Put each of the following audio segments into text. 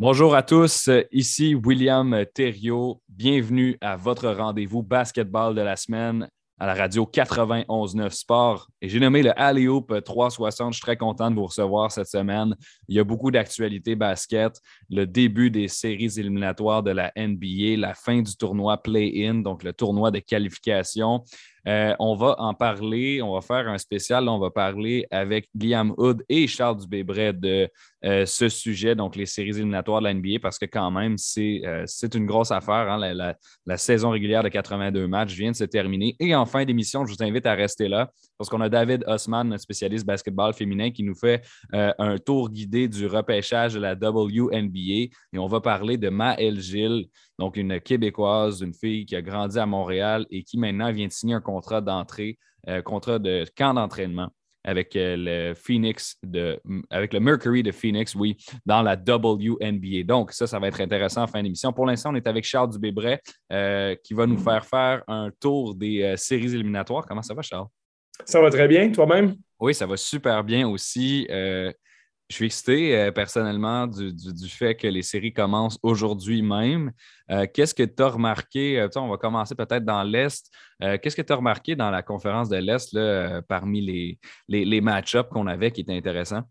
Bonjour à tous, ici William Thériault. Bienvenue à votre rendez-vous basketball de la semaine à la radio 91.9 Sport. Et j'ai nommé le Alley-Oop 360. Je suis très content de vous recevoir cette semaine. Il y a beaucoup d'actualités basket, le début des séries éliminatoires de la NBA, la fin du tournoi Play-In, donc le tournoi de qualification. Euh, on va en parler, on va faire un spécial, on va parler avec Guillaume Hood et Charles Dubébret de euh, ce sujet, donc les séries éliminatoires de la NBA, parce que quand même, c'est euh, une grosse affaire. Hein. La, saison régulière de 82 matchs vient de se terminer. Et en fin d'émission, je vous invite à rester là, parce qu'on a David Osman, notre spécialiste basketball féminin, qui nous fait un tour guidé du repêchage de la WNBA. Et on va parler de Maëlle Gilles, donc une Québécoise, une fille qui a grandi à Montréal et qui maintenant vient de signer un contrat d'entrée, euh, contrat de camp d'entraînement avec euh, le Phoenix de, avec le Mercury de Phoenix, oui, dans la WNBA. Donc, ça, ça va être intéressant en fin d'émission. Pour l'instant, on est avec Charles Dubébret euh, qui va nous faire faire un tour des séries éliminatoires. Comment ça va, Charles? Ça va très bien, toi-même? Oui, ça va super bien aussi. Je suis excité euh, personnellement du, fait que les séries commencent aujourd'hui même. Euh, qu'est-ce que tu as remarqué? Euh, on va commencer peut-être dans l'Est. Qu'est-ce que tu as remarqué dans la conférence de l'Est parmi les, les, les match-ups qu'on avait qui étaient intéressants?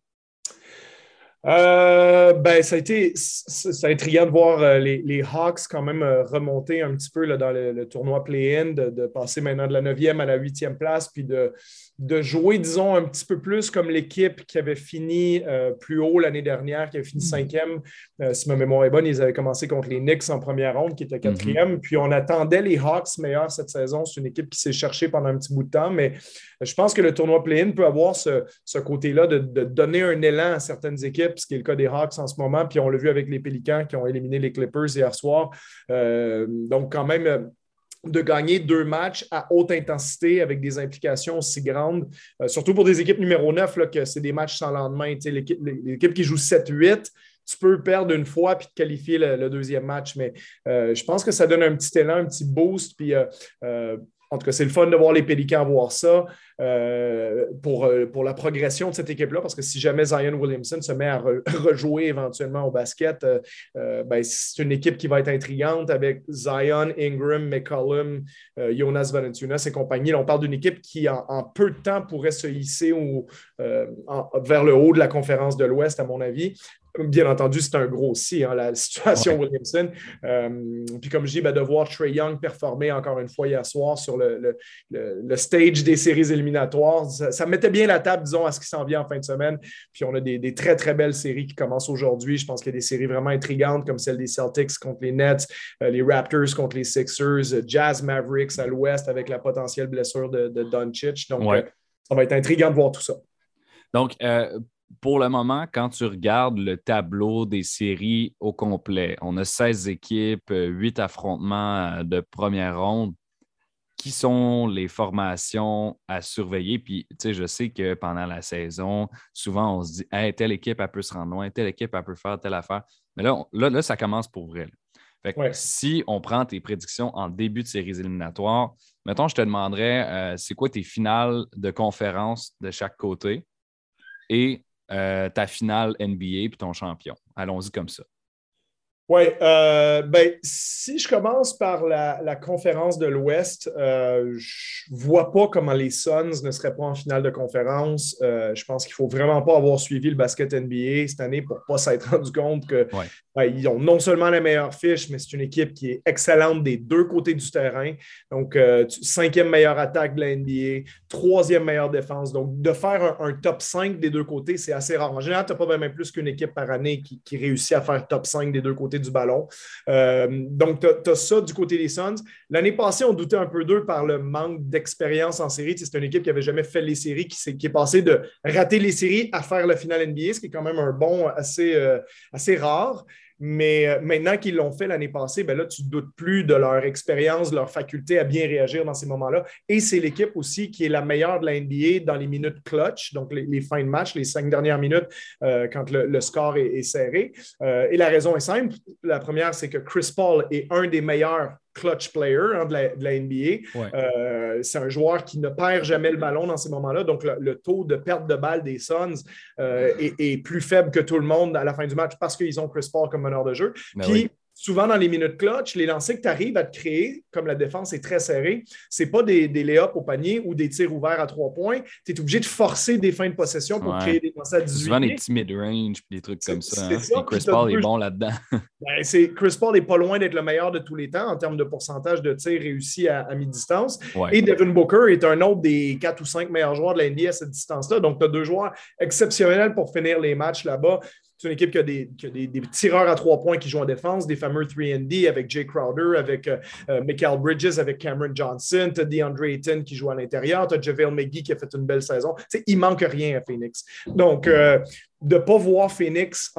Ben, ça a été ça intriguant de voir les, Hawks quand même remonter un petit peu là, dans le, tournoi play-in, de, de, passer maintenant de la 9e à la 8e place, puis de, de jouer, disons, un petit peu plus comme l'équipe qui avait fini euh, plus haut l'année dernière, qui avait fini mm. cinquième. Euh, si ma mémoire est bonne, ils avaient commencé contre les Knicks en première ronde, qui était mm-hmm. quatrième. Puis on attendait les Hawks meilleurs cette saison. C'est une équipe qui s'est cherchée pendant un petit bout de temps, mais je pense que le tournoi play-in peut avoir ce, côté-là de, donner un élan à certaines équipes, ce qui est le cas des Hawks en ce moment. Puis on l'a vu avec les Pélicans qui ont éliminé les Clippers hier soir. Euh, donc, quand même, de gagner deux matchs à haute intensité avec des implications aussi grandes, euh, surtout pour des équipes numéro 9, là, que c'est des matchs sans lendemain. L'équipe qui joue 7-8, tu peux perdre une fois puis te qualifier le, deuxième match. Mais euh, je pense que ça donne un petit élan, un petit boost. Puis euh, en tout cas, c'est le fun de voir les Pélicans voir ça euh, pour, euh, pour la progression de cette équipe-là, parce que si jamais Zion Williamson se met à rejouer éventuellement au basket, euh, ben, c'est une équipe qui va être intrigante avec Zion, Ingram, McCollum, Jonas Valanciunas et compagnie. on parle d'une équipe qui, en, peu de temps, pourrait se hisser vers le haut de la conférence de l'Ouest, à mon avis. Bien entendu, c'est un gros si, hein, la situation Williamson. Euh, puis comme je dis, ben, de voir Trey Young performer encore une fois hier soir sur le, stage des séries éliminatoires, ça, mettait bien la table, disons, à ce qui s'en vient en fin de semaine. Puis on a des, très, très belles séries qui commencent aujourd'hui. Je pense qu'il y a des séries vraiment intrigantes comme celle des Celtics contre les Nets, euh, les Raptors contre les Sixers, Jazz Mavericks à l'ouest avec la potentielle blessure de, de Doncic. Donc, euh, ça va être intriguant de voir tout ça. Donc, pour le moment, quand tu regardes le tableau des séries au complet, on a 16 équipes, 8 affrontements euh, de première ronde. Qui sont les formations à surveiller? Puis, tu sais, je sais que pendant la saison, souvent, on se dit, hey, telle équipe, elle peut se rendre loin, telle équipe, elle peut faire telle affaire. Mais là, là, ça commence pour vrai. Fait que si on prend tes prédictions en début de séries éliminatoires, mettons, je te demanderais, euh, c'est quoi tes finales de conférence de chaque côté? Et euh, ta finale NBA puis ton champion. Allons-y comme ça. Oui, euh, ben, si je commence par la, conférence de l'Ouest, euh, je ne vois pas comment les Suns ne seraient pas en finale de conférence. je pense qu'il ne faut vraiment pas avoir suivi le basket NBA cette année pour ne pas s'être rendu compte que ben, ils ont non seulement la meilleure fiche, mais c'est une équipe qui est excellente des deux côtés du terrain. Donc, euh, cinquième meilleure attaque de la NBA, troisième meilleure défense. Donc, de faire un, top 5 des deux côtés, c'est assez rare. En général, tu n'as pas même plus qu'une équipe par année qui, réussit à faire top 5 des deux côtés du ballon. Euh, donc, tu as, ça du côté des Suns. L'année passée, on doutait un peu d'eux par le manque d'expérience en série. C'est une équipe qui n'avait jamais fait les séries, qui, est passée de rater les séries à faire la finale NBA, ce qui est quand même un bon assez, euh, assez rare. Mais euh, maintenant qu'ils l'ont fait l'année passée, ben là, tu ne doutes plus de leur expérience, de leur faculté à bien réagir dans ces moments-là. Et c'est l'équipe aussi qui est la meilleure de la NBA dans les minutes clutch, donc les, fins de match, les cinq dernières minutes euh, quand le, score est, serré. Euh, et la raison est simple. La première, c'est que Chris Paul est un des meilleurs clutch player hein, de, la, NBA. c'est un joueur qui ne perd jamais le ballon dans ces moments-là. Donc, le, taux de perte de balle des Suns est, plus faible que tout le monde à la fin du match parce qu'ils ont Chris Paul comme meneur de jeu. Ben Puis, souvent dans les minutes clutch, les lancers que tu arrives à te créer, comme la défense est très serrée, ce n'est pas des, des lay au panier ou des tirs ouverts à trois points. Tu es obligé de forcer des fins de possession pour créer des lancers à 18 Souvent des petits mid-range des trucs comme ça. Hein. Chris Paul est bon là-dedans. Ben, Chris Paul n'est pas loin d'être le meilleur de tous les temps en termes de pourcentage de tirs réussis à, mi-distance. Et Devin Booker est un autre des quatre ou cinq meilleurs joueurs de la NBA à cette distance-là. Donc, tu as deux joueurs exceptionnels pour finir les matchs là-bas. C'est une équipe qui a, des, des, tireurs à trois points qui jouent en défense, des fameux 3D avec Jay Crowder, avec euh, euh, Michael Bridges, avec Cameron Johnson. Tu as DeAndre Ayton qui joue à l'intérieur. Tu as JaVale McGee qui a fait une belle saison. Il il manque rien à Phoenix. Donc, euh, de ne pas voir Phoenix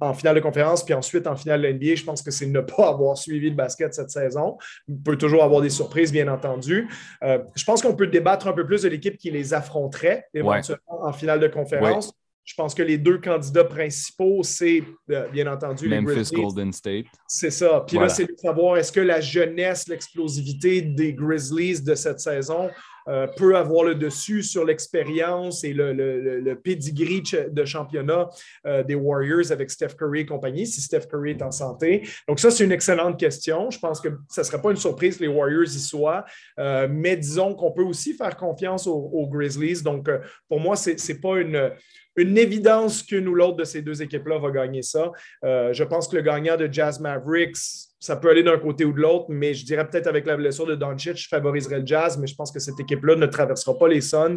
en, finale de conférence puis ensuite en finale de l'NBA, je pense que c'est ne pas avoir suivi le basket cette saison. Il peut toujours avoir des surprises, bien entendu. je pense qu'on peut débattre un peu plus de l'équipe qui les affronterait éventuellement en finale de conférence. Je pense que les deux candidats principaux, c'est euh, bien entendu Memphis Golden State. C'est ça. Puis là, c'est de savoir est-ce que la jeunesse, l'explosivité des Grizzlies de cette saison euh, peut avoir le dessus sur l'expérience et le, le, pedigree de championnat euh, des Warriors avec Steph Curry et compagnie, si Steph Curry est en santé. Donc, ça, c'est une excellente question. Je pense que ça ne serait pas une surprise que les Warriors y soient, mais disons qu'on peut aussi faire confiance aux, aux Grizzlies. Donc, pour moi, ce n'est pas une une évidence qu'une ou l'autre de ces deux équipes-là va gagner ça. Euh, je pense que le gagnant de Jazz Mavericks, ça peut aller d'un côté ou de l'autre, mais je dirais peut-être avec la blessure de Doncic, je favoriserais le Jazz, mais je pense que cette équipe-là ne traversera pas les Suns.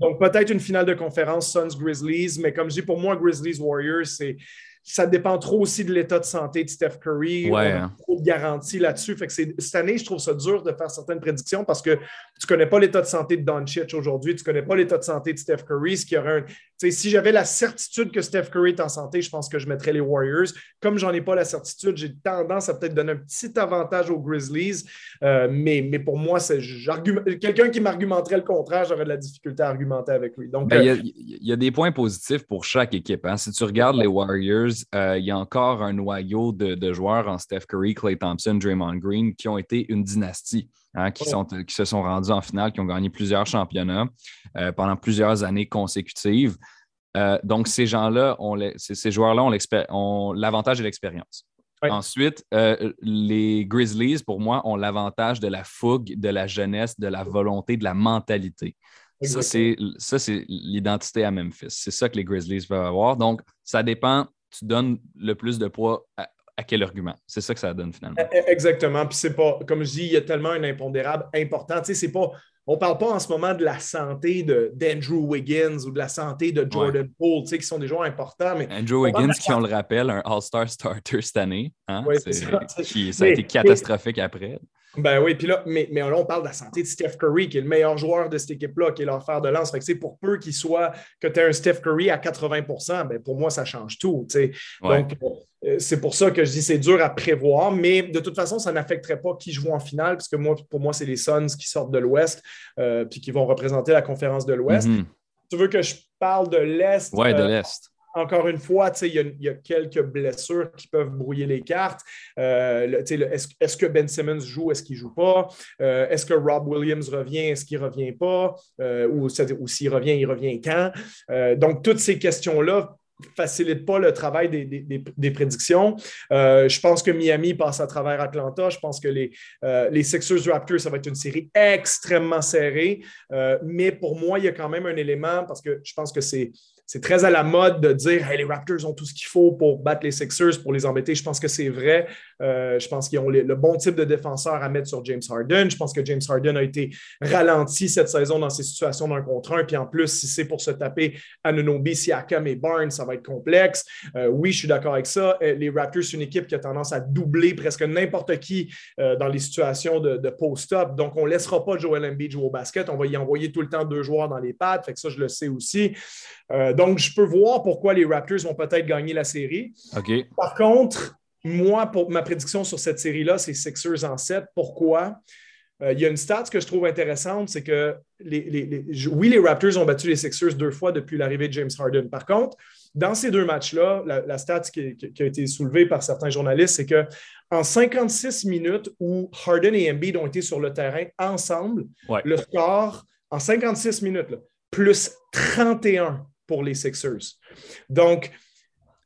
Donc peut-être une finale de conférence Suns-Grizzlies, mais comme je dis, pour moi, Grizzlies-Warriors, c'est ça dépend trop aussi de l'état de santé de Steph Curry. Ouais. On a trop de garanties là-dessus. Fait que cette année, je trouve ça dur de faire certaines prédictions parce que tu ne connais pas l'état de santé de Doncic aujourd'hui, tu ne connais pas l'état de santé de Steph Curry. Ce qui aurait un... Si j'avais la certitude que Steph Curry est en santé, je pense que je mettrais les Warriors. Comme j'en ai pas la certitude, j'ai tendance à peut-être donner un petit avantage aux Grizzlies. Euh, mais, mais pour moi, c'est quelqu'un qui m'argumenterait le contraire, j'aurais de la difficulté à argumenter avec lui. Donc, ben, euh, il y, a des points positifs pour chaque équipe. Hein. Si tu regardes les Warriors, euh, il y a encore un noyau de, joueurs en Steph Curry, Clay Thompson, Draymond Green qui ont été une dynastie, hein, qui, sont, qui se sont rendus en finale, qui ont gagné plusieurs championnats euh, pendant plusieurs années consécutives. Euh, donc, ces gens-là, ces joueurs-là ont l'avantage de l'expérience. Ensuite, les Grizzlies, pour moi, ont l'avantage de la fougue, de la jeunesse, de la volonté, de la mentalité. Ça, c'est l'identité à Memphis. C'est ça que les Grizzlies peuvent avoir. Donc, ça dépend tu donnes le plus de poids à, quel argument? C'est ça que ça donne finalement. E, e, exactement. Puis c'est pas, comme je dis, il y a tellement un impondérable important. Tu sais, c'est pas. On ne parle pas en ce moment de la santé d'Andrew Wiggins ou de la santé de Jordan Poole, tu sais, qui sont des joueurs importants. Mais Andrew Wiggins, qui, on le rappelle, un All-Star starter cette année. Hein? ça. ça a été catastrophique après. Ben oui, puis là, mais, mais là, on parle de la santé de Steph Curry, qui est le meilleur joueur de cette équipe-là, qui est leur fer de lance. Fait que, pour peu qu'il soit que tu aies un Steph Curry à 80% ben, pour moi, ça change tout. Donc, euh, c'est pour ça que je dis c'est dur à prévoir, mais de toute façon, ça n'affecterait pas qui joue en finale, parce que moi, pour moi, c'est les Suns qui sortent de l'Ouest, euh, puis qui vont représenter la conférence de l'Ouest. Mm-hmm. Tu veux que je parle de l'Est? Oui, de euh, l'Est encore une fois, il y, a quelques blessures qui peuvent brouiller les cartes. Euh, est-ce, que Ben Simmons joue, est-ce qu'il ne joue pas? Euh, est-ce que Rob Williams revient, est-ce qu'il ne revient pas? Euh, ou, s'il revient, il revient quand? donc, toutes ces questions-là facilite pas le travail des, prédictions. je pense que Miami passe à travers Atlanta. Je pense que les, les Sixers Raptors, ça va être une série extrêmement serrée. mais pour moi, il y a quand même un élément parce que je pense que c'est c'est très à la mode de dire les Raptors ont tout ce qu'il faut pour battre les Sixers, pour les embêter. Je pense que c'est vrai. Euh, je pense qu'ils ont le bon type de défenseur à mettre sur James Harden. Je pense que James Harden a été ralenti cette saison dans ces situations d'un contre un. Puis en plus, si c'est pour se taper Anunobi, Siakam et Barnes, ça va être complexe. Euh, oui, je suis d'accord avec ça. Euh, les Raptors, c'est une équipe qui a tendance à doubler presque n'importe qui dans les situations de, post-up. Donc, on ne laissera pas Joel Embiid jouer au basket. On va y envoyer tout le temps deux joueurs dans les pattes. Fait que ça, je le sais aussi. Donc, je peux voir pourquoi les Raptors vont peut-être gagner la série. Par contre, moi, pour ma prédiction sur cette série-là, c'est Sixers en 7. Pourquoi? Euh, il y a une stat que je trouve intéressante, c'est que les, oui, les Raptors ont battu les Sixers deux fois depuis l'arrivée de James Harden. Par contre, dans ces deux matchs-là, la, stat qui, a été soulevée par certains journalistes, c'est que en 56 minutes où Harden et Embiid ont été sur le terrain ensemble, le score en 56 minutes, plus 31 pour les Sixers. Donc,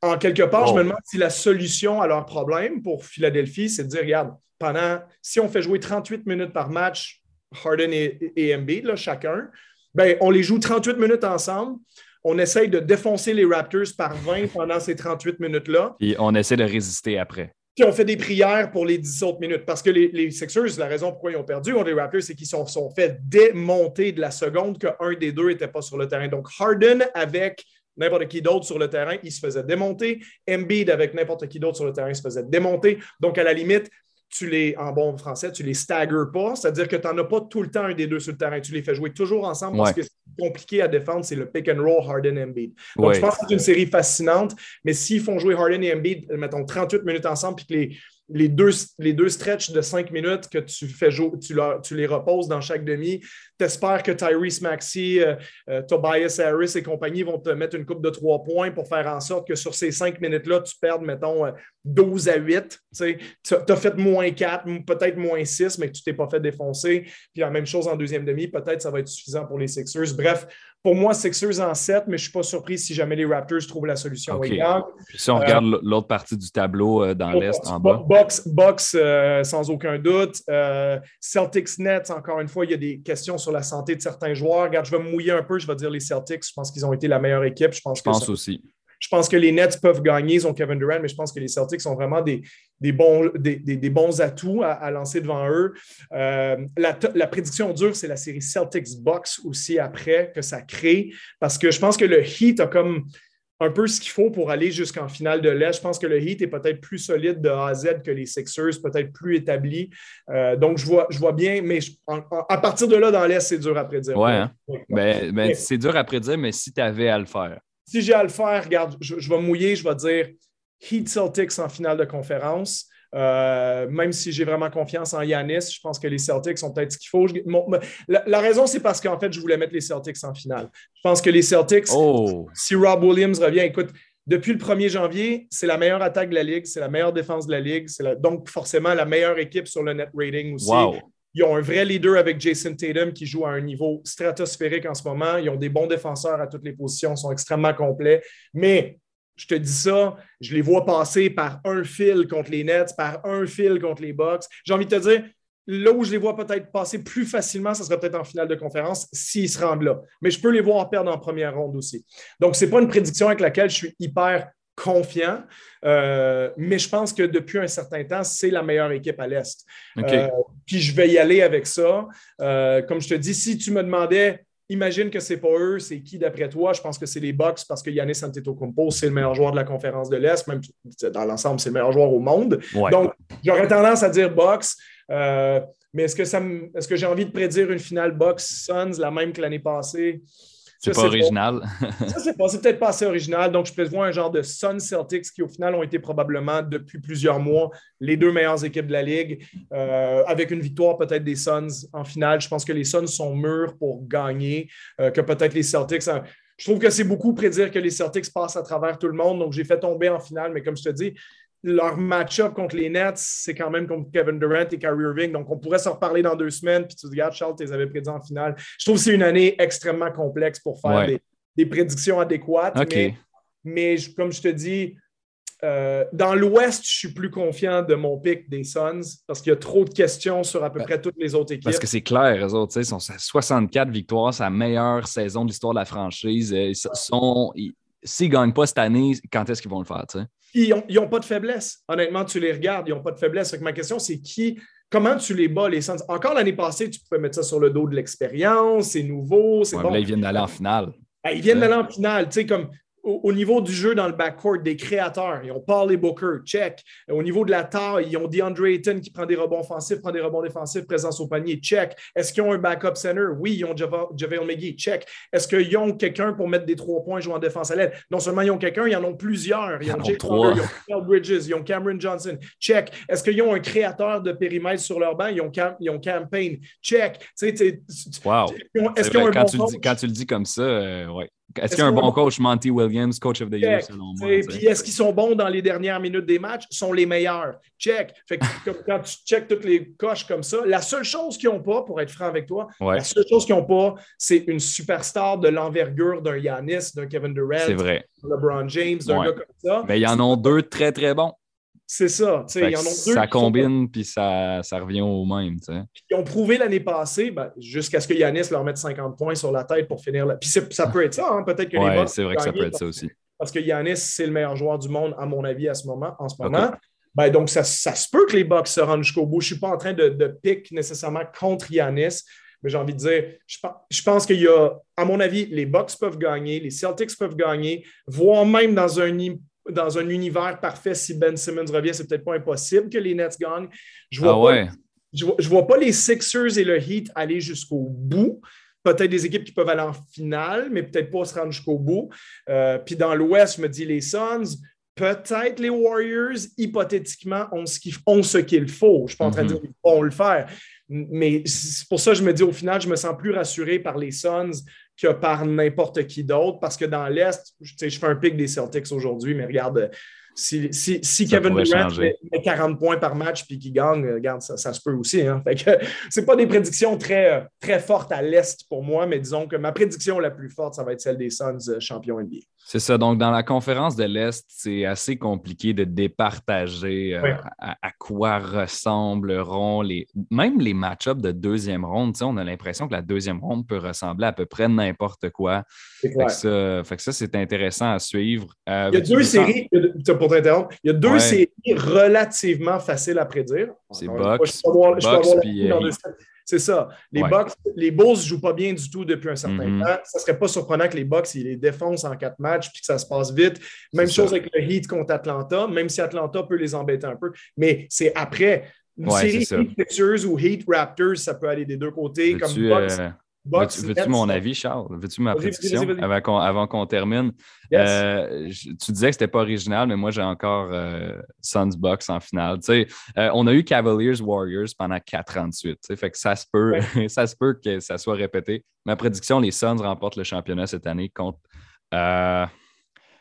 en quelque part, je me demande si la solution à leur problème pour Philadelphie, c'est de dire, regarde, pendant, si on fait jouer 38 minutes par match, Harden et, et Embiid, chacun, ben, on les joue 38 minutes ensemble. On essaye de défoncer les Raptors par 20 pendant ces 38 minutes-là. Et on essaie de résister après. Puis on fait des prières pour les 10 autres minutes. Parce que les, les Sixers, la raison pourquoi ils ont perdu contre les Raptors, c'est qu'ils sont, sont fait démonter de la seconde qu'un des deux n'était pas sur le terrain. Donc, Harden avec n'importe qui d'autre sur le terrain, il se faisait démonter. Embiid avec n'importe qui d'autre sur le terrain, il se faisait démonter. Donc, à la limite, tu les, en bon français, tu les staggers pas, c'est-à-dire que tu n'en as pas tout le temps un des deux sur le terrain. Tu les fais jouer toujours ensemble parce que c'est compliqué à défendre, c'est le pick and roll Harden Embiid. Donc, je pense que c'est une série fascinante, mais s'ils font jouer Harden et Embiid, mettons 38 minutes ensemble, puis que les, les deux, les deux stretches de cinq minutes que tu fais jouer, tu, tu les reposes dans chaque demi. Tu espères que Tyrese Maxey, euh, euh, Tobias Harris et compagnie vont te mettre une coupe de trois points pour faire en sorte que sur ces cinq minutes-là, tu perdes, mettons, 12 euh, à 8. Tu as fait moins 4, peut-être moins 6, mais que tu t'es pas fait défoncer. Puis la même chose en deuxième demi, peut-être ça va être suffisant pour les Sixers. Bref, pour moi, Sixers en 7, mais je ne suis pas surpris si jamais les Raptors trouvent la solution. si on regarde euh, l'autre partie du tableau euh, dans l'Est, en bas. Box, euh, sans aucun doute. Celtics Nets, encore une fois, il y a des questions sur la santé de certains joueurs. Regarde, je vais me mouiller un peu, je vais dire les Celtics. Je pense qu'ils ont été la meilleure équipe. Je pense, je pense aussi. Je pense que les Nets peuvent gagner, ils ont Kevin Durant, mais je pense que les Celtics ont vraiment des, bons, des, bons atouts à, lancer devant eux. Euh, la, prédiction dure, c'est la série Celtics-Bucks aussi après que ça crée, parce que je pense que le Heat a comme un peu ce qu'il faut pour aller jusqu'en finale de l'Est. Je pense que le Heat est peut-être plus solide de A à Z que les Sixers, peut-être plus établi. Euh, donc, je vois, je vois bien, mais à partir de là, dans l'Est, c'est dur à prédire. Ouais, hein? ben, ben, c'est dur à prédire, mais si tu avais à le faire si j'ai à le faire, regarde, je, vais mouiller, je vais dire Heat Celtics en finale de conférence. Euh, même si j'ai vraiment confiance en Yanis, je pense que les Celtics sont peut-être ce qu'il faut. la, raison, c'est parce qu'en fait, je voulais mettre les Celtics en finale. Je pense que les Celtics, oh. si Rob Williams revient, écoute, depuis le 1er janvier, c'est la meilleure attaque de la Ligue, c'est la meilleure défense de la Ligue, c'est donc forcément la meilleure équipe sur le net rating aussi. Ils ont un vrai leader avec Jason Tatum qui joue à un niveau stratosphérique en ce moment. Ils ont des bons défenseurs à toutes les positions, sont extrêmement complets. Mais je te dis ça, je les vois passer par un fil contre les Nets, par un fil contre les Bucks. J'ai envie de te dire, là où je les vois peut-être passer plus facilement, ce serait peut-être en finale de conférence s'ils se rendent là. Mais je peux les voir perdre en première ronde aussi. Donc, ce n'est pas une prédiction avec laquelle je suis hyper confiant, euh, mais je pense que depuis un certain temps, c'est la meilleure équipe à l'Est. Euh, puis je vais y aller avec ça. Euh, comme je te dis, si tu me demandais, imagine que c'est pas eux, c'est qui d'après toi? Je pense que c'est les Bucks parce que Yannis Antetokounmpo, c'est le meilleur joueur de la conférence de l'Est, même dans l'ensemble, c'est le meilleur joueur au monde. Donc, j'aurais tendance à dire Bucks. mais est-ce que, ça est-ce que j'ai envie de prédire une finale Bucks-Suns la même que l'année passée? C'est pas original. ça, c'est, peut-être pas assez original. Donc, je prévois un genre de Sun Celtics qui, au final, ont été probablement, depuis plusieurs mois, les deux meilleures équipes de la Ligue, euh, avec une victoire peut-être des Suns en finale. Je pense que les Suns sont mûrs pour gagner, euh, que peut-être les Celtics. Hein. je trouve que c'est beaucoup prédire que les Celtics passent à travers tout le monde. Donc, j'ai fait tomber en finale, mais comme je te dis, leur match-up contre les Nets, c'est quand même contre Kevin Durant et Kyrie Irving. Donc, on pourrait s'en reparler dans deux semaines. Puis tu te regardes, Charles, tu les avais prédits en finale. Je trouve que c'est une année extrêmement complexe pour faire des, prédictions adéquates. Mais, comme je te dis, euh, dans l'Ouest, je suis plus confiant de mon pic des Suns parce qu'il y a trop de questions sur à peu près toutes les autres équipes. Parce que c'est clair, eux autres, ils sont à 64 victoires, c'est la meilleure saison de l'histoire de la franchise. Ils sont, s'ils ne gagnent pas cette année, quand est-ce qu'ils vont le faire? Ils n'ont pas de faiblesse. Honnêtement, tu les regardes, ils n'ont pas de faiblesse. ma question, c'est qui, comment tu les bats, les Suns? Encore l'année passée, tu pouvais mettre ça sur le dos de l'expérience, c'est nouveau, c'est bon. Là, ils viennent d'aller en finale. Ben, ils viennent d'aller en finale. Tu sais, comme au, niveau du jeu dans le backcourt, des créateurs, ils ont Paul et Booker, check. Au niveau de la taille, ils ont DeAndre Ayton qui prend des rebonds offensifs, prend des rebonds défensifs, présence au panier, check. Est-ce qu'ils ont un backup center? Oui, ils ont JaVale McGee, check. Est-ce qu'ils ont quelqu'un pour mettre des trois points jouant en défense à l'aide? Non seulement ils ont quelqu'un, ils en ont plusieurs. Ils ont Jake ils ont Bridges, ils ont Cameron Johnson, check. Est-ce qu'ils ont un créateur de périmètre sur leur banc? Ils ont, ils ont Campaign, check. wow. Est-ce tu dis, quand tu le dis comme ça, euh, ouais. Est-ce qu'il y a un bon coach, Monty Williams, coach of the year, selon moi? Puis est-ce qu'ils sont bons dans les dernières minutes des matchs? sont les meilleurs. Check. Fait que, quand tu checkes toutes les coches comme ça, la seule chose qu'ils n'ont pas, pour être franc avec toi, la seule chose qu'ils n'ont pas, c'est une superstar de l'envergure d'un Yanis, d'un Kevin Durant, d'un LeBron James, d'un gars comme ça. Mais ils en ont deux très, très bons. C'est ça. Ils en ont deux ça combine, puis ça, ça, revient au même. Ils ont prouvé l'année passée, ben, jusqu'à ce que Yanis leur mette 50 points sur la tête pour finir. La... Puis ça peut être ça, hein. peut-être que les Bucks. c'est vrai que ça peut être ça aussi. Parce que Yanis, c'est le meilleur joueur du monde, à mon avis, à ce moment, en ce moment. Ben, donc, ça, ça, se peut que les Bucks se rendent jusqu'au bout. Je ne suis pas en train de, de pick nécessairement contre Yanis, mais j'ai envie de dire, je, je pense qu'il y a, à mon avis, les Bucks peuvent gagner, les Celtics peuvent gagner, voire même dans un dans un univers parfait, si Ben Simmons revient, c'est peut-être pas impossible que les Nets gagnent. Je vois, ah pas, je, vois, pas les Sixers et le Heat aller jusqu'au bout. Peut-être des équipes qui peuvent aller en finale, mais peut-être pas se rendre jusqu'au bout. Euh, puis dans l'Ouest, je me dis les Suns, peut-être les Warriors, hypothétiquement, ont ce qu'il faut. Je ne suis pas en train de mm-hmm. dire qu'ils vont le faire. Mais c'est pour ça que je me dis au final, je me sens plus rassuré par les Suns que par n'importe qui d'autre, parce que dans l'Est, je fais un pic des Celtics aujourd'hui, mais regarde, si, si, Kevin Durant met, 40 points par match puis qu'il gagne, regarde, ça, se peut aussi. Hein. Ce pas des prédictions très, très fortes à l'Est pour moi, mais disons que ma prédiction la plus forte, ça va être celle des Suns euh, champions NBA. C'est ça. Donc, dans la conférence de l'Est, c'est assez compliqué de départager euh, à, quoi ressembleront les. Même les match-ups de deuxième ronde. On a l'impression que la deuxième ronde peut ressembler à peu près n'importe quoi. Fait que, ça, c'est intéressant à suivre. Euh, il y a deux séries, pour t'interrompre, il y a deux séries relativement faciles à prédire. C'est Box. puis, c'est ça. Les Bucks, les Bulls ne jouent pas bien du tout depuis un certain mm-hmm. temps. Ça ne serait pas surprenant que les Bucks ils les défoncent en quatre matchs puis que ça se passe vite. Même chose avec le Heat contre Atlanta, même si Atlanta peut les embêter un peu. Mais c'est après. Une série Heat ou Heat Raptors, ça peut aller des deux côtés. Comme Bucks, euh, Veux-tu mon avis, Charles? Veux-tu ma prédiction avant qu'on termine? Euh, tu disais que c'était pas original, mais moi, j'ai encore euh, Suns Bucks en finale. Euh, on a eu Cavaliers Warriors pendant quatre ans de suite. Fait que ça se, peut, ça se peut que ça soit répété. Ma prédiction, les Suns remportent le championnat cette année contre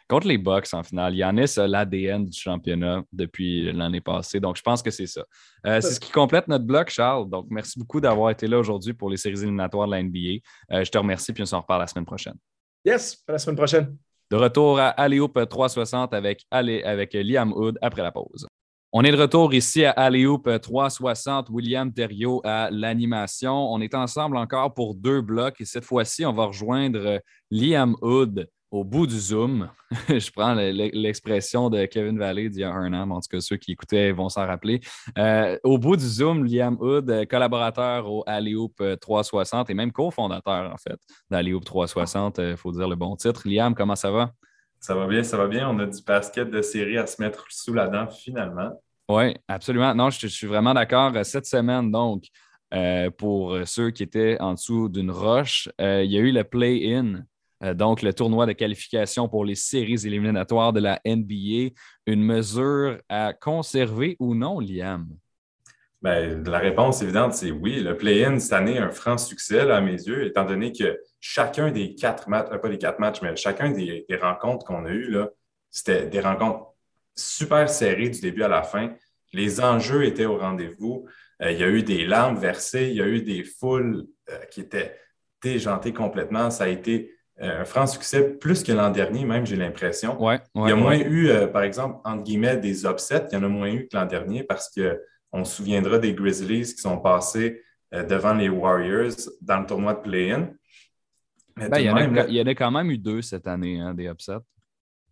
contre les Bucks en finale. Yannis a l'ADN du championnat depuis l'année passée. Donc, je pense que c'est ça. Euh, c'est ce qui complète notre bloc, Charles. Donc, merci beaucoup d'avoir été là aujourd'hui pour les séries éliminatoires de la NBA. Euh, je te remercie, puis on s'en reparle la semaine prochaine. Yes, à la semaine prochaine. De retour à Alléoupe 360 avec, avec Liam Hood après la pause. On est de retour ici à Alléoupe 360, William Thériault à l'animation. On est ensemble encore pour deux blocs et cette fois-ci, on va rejoindre Liam Hood au bout du Zoom, je prends l'expression de Kevin Valley d'il y a un an, en tout cas ceux qui écoutaient vont s'en rappeler. Euh, au bout du Zoom, Liam Hood, collaborateur au Alleyhoop 360 et même cofondateur en fait d'Alleyhoop 360, il faut dire le bon titre. Liam, comment ça va? Ça va bien, ça va bien. On a du basket de série à se mettre sous la dent finalement. Oui, absolument. Non, je, suis vraiment d'accord. Cette semaine, donc, euh, pour ceux qui étaient en dessous d'une roche, euh, il y a eu le play-in euh, donc, le tournoi de qualification pour les séries éliminatoires de la NBA, une mesure à conserver ou non, Liam? Bien, la réponse évidente, c'est oui. Le play-in cette année, un franc succès à mes yeux, étant donné que chacun des quatre matchs, euh, pas des quatre matchs, mais chacun des, rencontres qu'on a eues, c'était des rencontres super serrées du début à la fin. Les enjeux étaient au rendez-vous. Euh, il y a eu des larmes versées, il y a eu des foules qui étaient déjantées complètement. Ça a été euh, un franc succès plus que l'an dernier, même, j'ai l'impression. il y a moins eu, euh, par exemple, entre guillemets, des upsets. Il y en a moins eu que l'an dernier parce qu'on se souviendra des Grizzlies qui sont passés euh, devant les Warriors dans le tournoi de play-in. Ben, il, y en a, quand même eu deux cette année, hein, des upsets.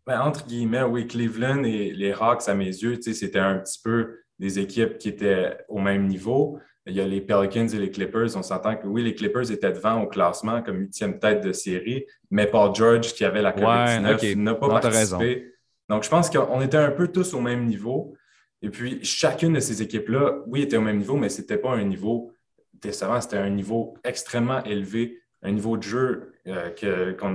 Ben, entre guillemets, oui, Cleveland et les Hawks, à mes yeux, c'était un petit peu des équipes qui étaient au même niveau. Il y a les Pelicans et les Clippers. On s'entend que oui, les Clippers étaient devant au classement comme huitième tête de série, mais Paul George, qui avait la COVID-19, n'a pas participé. Donc, je pense qu'on était un peu tous au même niveau. Et puis, chacune de ces équipes-là, oui, était au même niveau, mais ce n'était pas un niveau décevant, c'était un niveau extrêmement élevé, un niveau de jeu euh, qu'on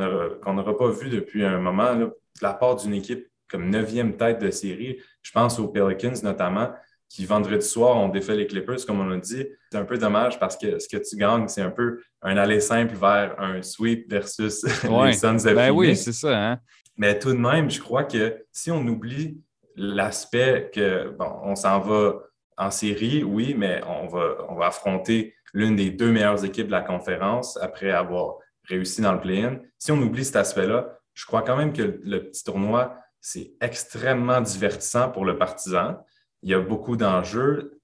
n'aura pas vu depuis un moment, de la part d'une équipe comme neuvième tête de série. Je pense aux Pelicans notamment qui vendredi soir ont défait les Clippers, comme on a dit. C'est un peu dommage parce que ce que tu gagnes, c'est un peu un aller simple vers un sweep versus les Suns ben oui, c'est ça. Hein. Mais tout de même, je crois que si on oublie l'aspect que, bon, on s'en va en série, oui, mais on va, on va affronter l'une des deux meilleures équipes de la conférence après avoir réussi dans le play-in. Si on oublie cet aspect-là, je crois quand même que le petit tournoi, c'est extrêmement divertissant pour le partisan il y a beaucoup d'enjeux.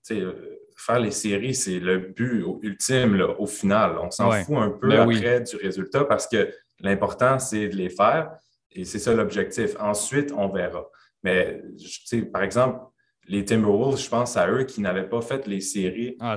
Faire les séries, c'est le but ultime au final. On s'en fout un peu ben après du résultat parce que l'important, c'est de les faire et c'est ça l'objectif. Ensuite, on verra. Mais par exemple, les Timberwolves, je pense à eux qui n'avaient pas fait les séries ah,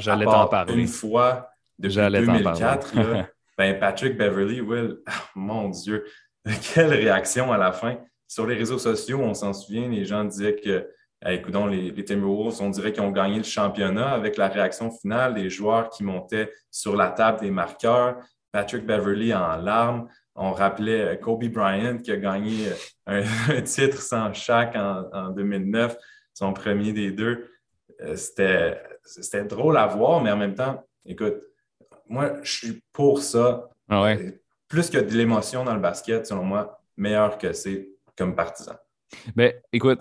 parler. une fois depuis 2004. ben Patrick Beverly, Will, mon Dieu, quelle réaction à la fin. Sur les réseaux sociaux, on s'en souvient, les gens disaient que écoutons, les, les Timberwolves, on dirait qu'ils ont gagné le championnat avec la réaction finale des joueurs qui montaient sur la table des marqueurs. Patrick Beverly en larmes. On rappelait euh, Kobe Bryant qui a gagné euh, un, titre sans chaque en, 2009, son premier des deux. Euh, c'était drôle à voir, mais en même temps, écoute, moi, je suis pour ça. Ah Plus que de l'émotion dans le basket, selon moi, meilleur que c'est comme partisan. Ben, écoute,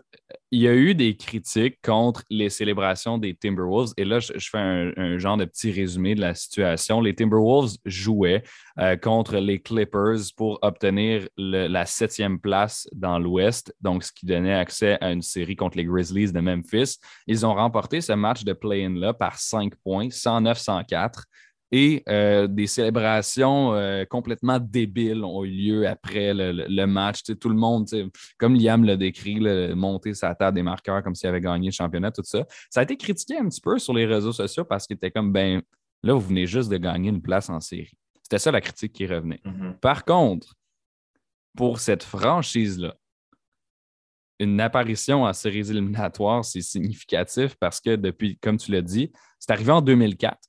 il y a eu des critiques contre les célébrations des Timberwolves. Et là, je, fais un, genre de petit résumé de la situation. Les Timberwolves jouaient euh, contre les Clippers pour obtenir la septième place dans l'Ouest, donc ce qui donnait accès à une série contre les Grizzlies de Memphis. Ils ont remporté ce match de play-in-là par 5 points, 109-104 et euh, des célébrations euh, complètement débiles ont eu lieu après le, match. tout le monde, comme Liam l'a décrit, monter sa table des marqueurs comme s'il avait gagné le championnat, tout ça. Ça a été critiqué un petit peu sur les réseaux sociaux parce qu'il était comme, ben là, vous venez juste de gagner une place en série. C'était ça la critique qui revenait. Mm-hmm. Par contre, pour cette franchise-là, une apparition en séries éliminatoires, c'est significatif parce que depuis, comme tu l'as dit, c'est arrivé en 2004.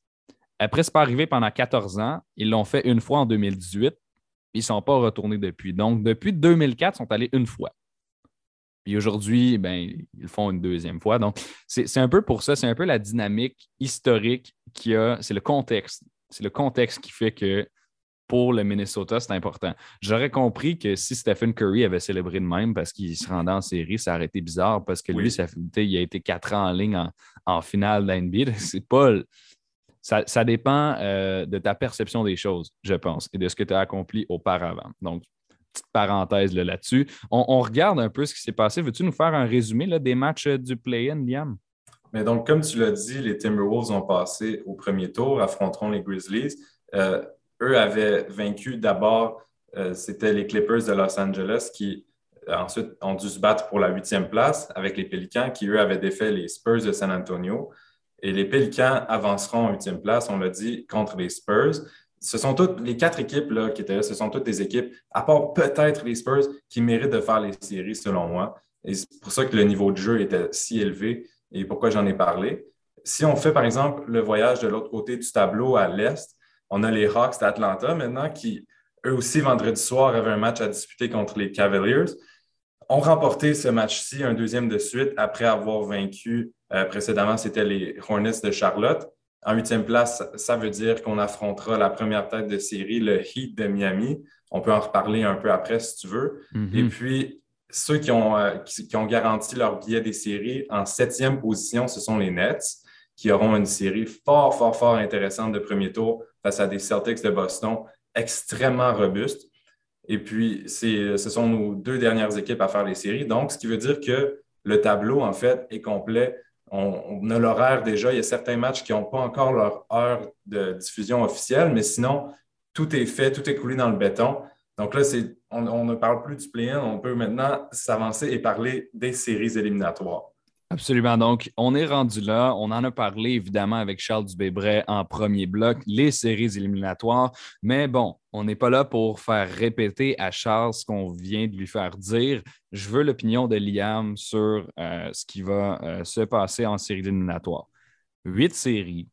Après, ce n'est pas arrivé pendant 14 ans. Ils l'ont fait une fois en 2018. Ils ne sont pas retournés depuis. Donc, depuis 2004, ils sont allés une fois. Puis aujourd'hui, ben, ils font une deuxième fois. Donc, c'est un peu pour ça, c'est un peu la dynamique historique qu'il y a. C'est le contexte. C'est le contexte qui fait que pour le Minnesota, c'est important. J'aurais compris que si Stephen Curry avait célébré de même parce qu'il se rendait en série, ça aurait été bizarre parce que lui, ça, il a été quatre ans en ligne en, en finale d'NBA. C'est pas ça, dépend euh, de ta perception des choses, je pense, et de ce que tu as accompli auparavant. Donc, petite parenthèse là-dessus. on, regarde un peu ce qui s'est passé. Veux-tu nous faire un résumé des matchs euh, du play-in, Liam? Mais donc, comme tu l'as dit, les Timberwolves ont passé au premier tour, affronteront les Grizzlies. Euh, eux avaient vaincu d'abord, c'était les Clippers de Los Angeles qui ensuite ont dû se battre pour la huitième place avec les Pelicans qui, eux, avaient défait les Spurs de San Antonio. Et les Pélicans avanceront en huitième place, on l'a dit, contre les Spurs. Ce sont toutes les quatre équipes qui étaient là, ce sont toutes des équipes, à part peut-être les Spurs, qui méritent de faire les séries, selon moi. Et c'est pour ça que le niveau de jeu était si élevé et pourquoi j'en ai parlé. Si on fait, par exemple, le voyage de l'autre côté du tableau à l'Est, on a les Hawks d'Atlanta maintenant qui, eux aussi, vendredi soir, avaient un match à disputer contre les Cavaliers ont remporté ce match-ci, un deuxième de suite, après avoir vaincu euh, précédemment, c'était les Hornets de Charlotte. En huitième place, ça veut dire qu'on affrontera la première tête de série, le Heat de Miami. On peut en reparler un peu après si tu veux. Mm-hmm. Et puis, ceux qui ont, euh, qui, ont garanti leur billet des séries en septième position, ce sont les Nets, qui auront une série fort, fort, fort intéressante de premier tour face à des Celtics de Boston extrêmement robustes. Et puis, ce sont nos deux dernières équipes à faire les séries. Donc, ce qui veut dire que le tableau, en fait, est complet. On, a l'horaire déjà. Il y a certains matchs qui n'ont pas encore leur heure de diffusion officielle, mais sinon, tout est fait, tout est coulé dans le béton. Donc là, on, ne parle plus du play-in, on peut maintenant s'avancer et parler des séries éliminatoires. Absolument. Donc, on est rendu là. On en a parlé évidemment avec Charles Dubébret en premier bloc, les séries éliminatoires. Mais bon, on n'est pas là pour faire répéter à Charles ce qu'on vient de lui faire dire. Je veux l'opinion de Liam sur euh, ce qui va euh, se passer en séries éliminatoires. Huit séries,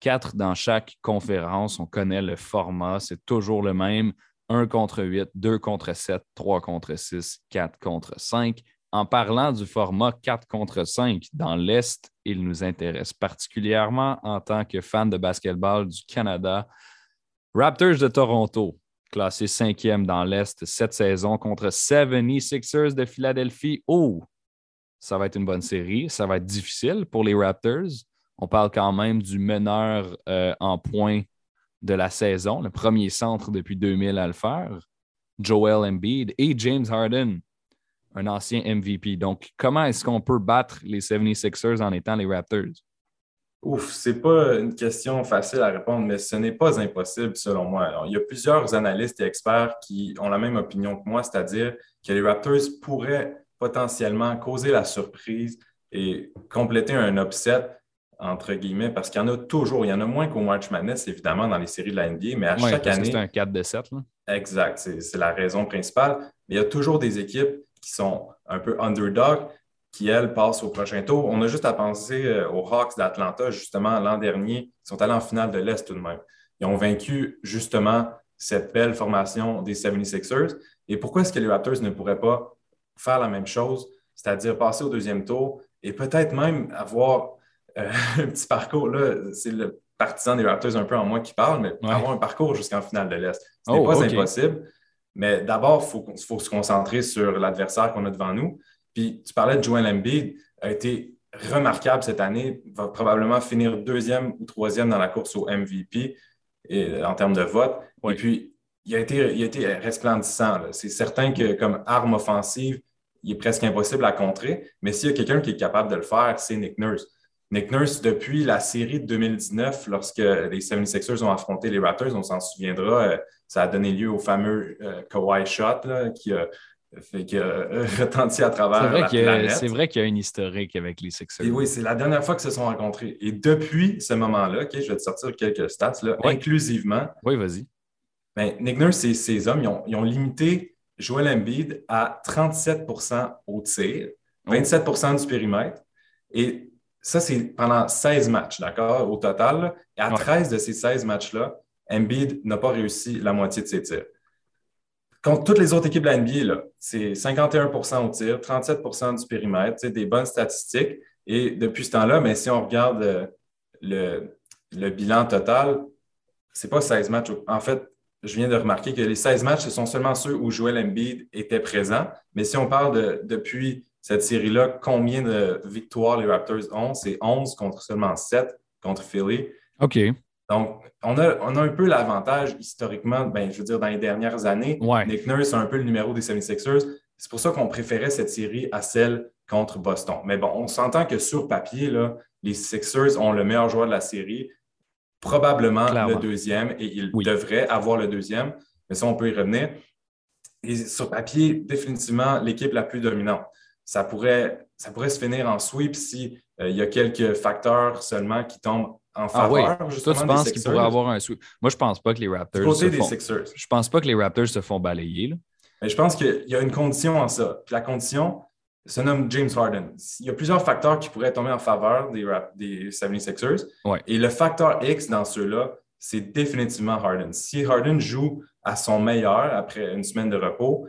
quatre dans chaque conférence. On connaît le format, c'est toujours le même. Un contre huit, deux contre sept, trois contre six, quatre contre cinq en parlant du format 4 contre 5 dans l'Est, il nous intéresse particulièrement en tant que fan de basketball du Canada. Raptors de Toronto, classé cinquième dans l'Est cette saison contre 76ers de Philadelphie. Oh, ça va être une bonne série. Ça va être difficile pour les Raptors. On parle quand même du meneur euh, en points de la saison, le premier centre depuis 2000 à le faire, Joel Embiid et James Harden un ancien MVP. Donc, comment est-ce qu'on peut battre les 76ers en étant les Raptors? Ouf, c'est pas une question facile à répondre, mais ce n'est pas impossible selon moi. il y a plusieurs analystes et experts qui ont la même opinion que moi, c'est-à-dire que les Raptors pourraient potentiellement causer la surprise et compléter un upset, entre guillemets, parce qu'il y en a toujours. Il y en a moins qu'au March Madness, évidemment, dans les séries de la NBA, mais à chaque année. C'est un 4 de 7. Exact, c'est la raison principale. Mais il y a toujours des équipes qui sont un peu underdog, qui, elles, passent au prochain tour. On a juste à penser euh, aux Hawks d'Atlanta, justement, l'an dernier. Ils sont allés en finale de l'Est tout de même. Ils ont vaincu, justement, cette belle formation des 76ers. Et pourquoi est-ce que les Raptors ne pourraient pas faire la même chose, c'est-à-dire passer au deuxième tour et peut-être même avoir euh, un petit parcours, là, c'est le partisan des Raptors un peu en moi qui parle, mais avoir un parcours jusqu'en finale de l'Est. Ce n'est oh, pas impossible. Mais d'abord, il faut, se concentrer sur l'adversaire qu'on a devant nous. Puis tu parlais de Joel Embiid, a été remarquable cette année, va probablement finir deuxième ou troisième dans la course au MVP et, en termes de vote. Et puis, il a été, il a été resplendissant. C'est certain que comme arme offensive, il est presque impossible à contrer, mais s'il y a quelqu'un qui est capable de le faire, c'est Nick Nurse. Nick Nurse, depuis la série de 2019, lorsque les 76ers ont affronté les Raptors, on s'en souviendra, euh, ça a donné lieu au fameux euh, Kawhi Shot qui a fait retenti à travers la planète. C'est vrai qu'il y a une historique avec les Sixers. Et oui, c'est la dernière fois que se sont rencontrés. Et depuis ce moment-là, je vais te sortir quelques stats, là, inclusivement. Oui, vas-y. Ben, Nick Nurse et ses hommes, ils ont, limité Joel Embiid à 37% au tir, 27% du périmètre. Et ça, c'est pendant 16 matchs, d'accord, au total. Et à 13 de ces 16 matchs-là, Embiid n'a pas réussi la moitié de ses tirs. Contre toutes les autres équipes de la NBA, c'est 51% au tir, 37% du périmètre, des bonnes statistiques. Et depuis ce temps-là, mais si on regarde euh, le, bilan total, c'est pas 16 matchs. En fait, je viens de remarquer que les 16 matchs, ce sont seulement ceux où Joel Embiid était présent. Mais si on parle de depuis cette série-là, combien de victoires les Raptors ont? C'est 11 contre seulement 7 contre Philly. OK. Donc, on a, on a un peu l'avantage historiquement, ben, je veux dire, dans les dernières années. Nick Nurse a un peu le numéro des 76ers. C'est pour ça qu'on préférait cette série à celle contre Boston. Mais bon, on s'entend que sur papier, là, les Sixers ont le meilleur joueur de la série, probablement le deuxième, et ils devraient avoir le deuxième. Mais ça, on peut y revenir. Et sur papier, définitivement, l'équipe la plus dominante ça pourrait, ça pourrait se finir en sweep s'il euh, il y a quelques facteurs seulement qui tombent en faveur. Ah oui. Toi, tu penses qu'il pourrait avoir un sweep? Moi, je pense pas que les Raptors. se font... Je pense pas que les Raptors se font balayer. Mais je pense qu'il y a une condition en ça. Puis la condition se nomme James Harden. Il y a plusieurs facteurs qui pourraient tomber en faveur des, des 76ers. Et le facteur X dans ceux-là, c'est définitivement Harden. Si Harden joue à son meilleur après une semaine de repos,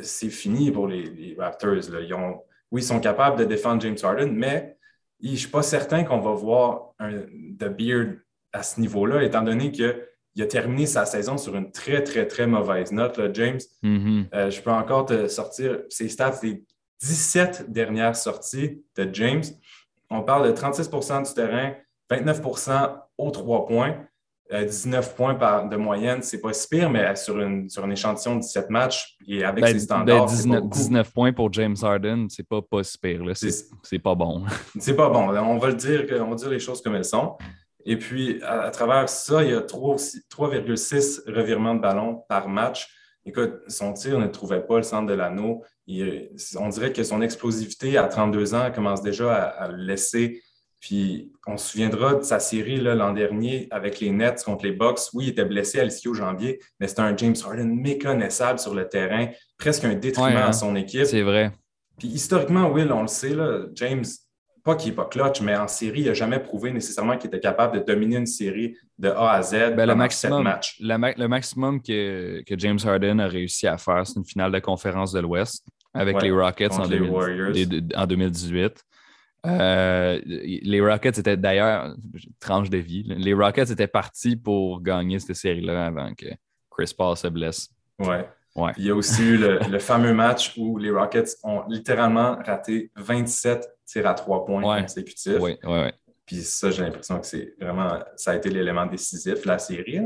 c'est fini pour les, Raptors. Ils ont, oui, ils sont capables de défendre James Harden, mais je ne suis pas certain qu'on va voir un The Beard à ce niveau-là, étant donné qu'il a terminé sa saison sur une très, très, très mauvaise note, James. Mm-hmm. Euh, je peux encore te sortir ses stats des 17 dernières sorties de James. On parle de 36% du terrain, 29% aux trois points. 19 euh, points par, de moyenne, c'est pas si pire, mais sur, une, sur un échantillon de 17 matchs et avec ben, ses standards. 19, 19, points pour James Harden, c'est pas, pas si pire. C'est pas bon. C'est pas bon. On va le dire, on va dire les choses comme elles sont. Et puis, à, travers ça, il y a 3,6 revirements de ballon par match. Écoute, son tir ne trouvait pas le centre de l'anneau. On dirait que son explosivité à 32 ans commence déjà à, à laisser puis on se souviendra de sa série l'an dernier avec les Nets contre les Bucks. Oui, il était blessé à l'ischio-jambier, mais c'était un James Harden méconnaissable sur le terrain, presque un détriment à hein. son équipe. C'est vrai. Puis historiquement, Will, on le sait, là, James, pas qu'il n'est pas clutch, mais en série, il n'a jamais prouvé nécessairement qu'il était capable de dominer une série de A à Z ben, le maximum, Le, maximum que, que, James Harden a réussi à faire, c'est une finale de conférence de l'Ouest avec Ouais, les Rockets en, contre les 2000 Warriors. les- en 2018. Euh, les Rockets étaient d'ailleurs, tranche de vie, les Rockets étaient partis pour gagner cette série-là avant que Chris Paul se blesse. Ouais. Il y a aussi eu le, le fameux match où les Rockets ont littéralement raté 27 tirs à trois points Ouais. consécutifs. Oui, oui, oui. Puis ça, j'ai l'impression que c'est vraiment, ça a été l'élément décisif, la série.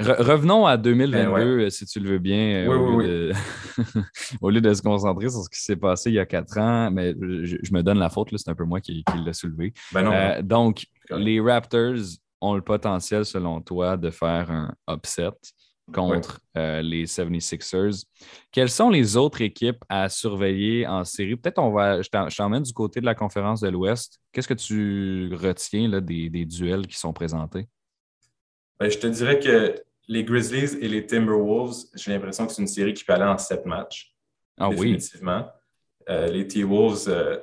Re- revenons à 2022, Ben ouais. euh, si tu le veux bien, euh, Oui, au, oui, lieu De... au lieu de se concentrer sur ce qui s'est passé il y a quatre ans. Mais je, je me donne la faute, c'est un peu moi qui, qui l'ai soulevé. Ben non, Euh, donc, les Raptors ont le potentiel, selon toi, de faire un upset contre euh, les 76ers. Quelles sont les autres équipes à surveiller en série? Peut-être on va. Je t'emmène du côté de la conférence de l'Ouest. Qu'est-ce que tu retiens là, des, des duels qui sont présentés? Ben, je te dirais que les Grizzlies et les Timberwolves, j'ai l'impression que c'est une série qui peut aller en sept matchs. Ah oui. définitivement. Euh, les T-Wolves, euh,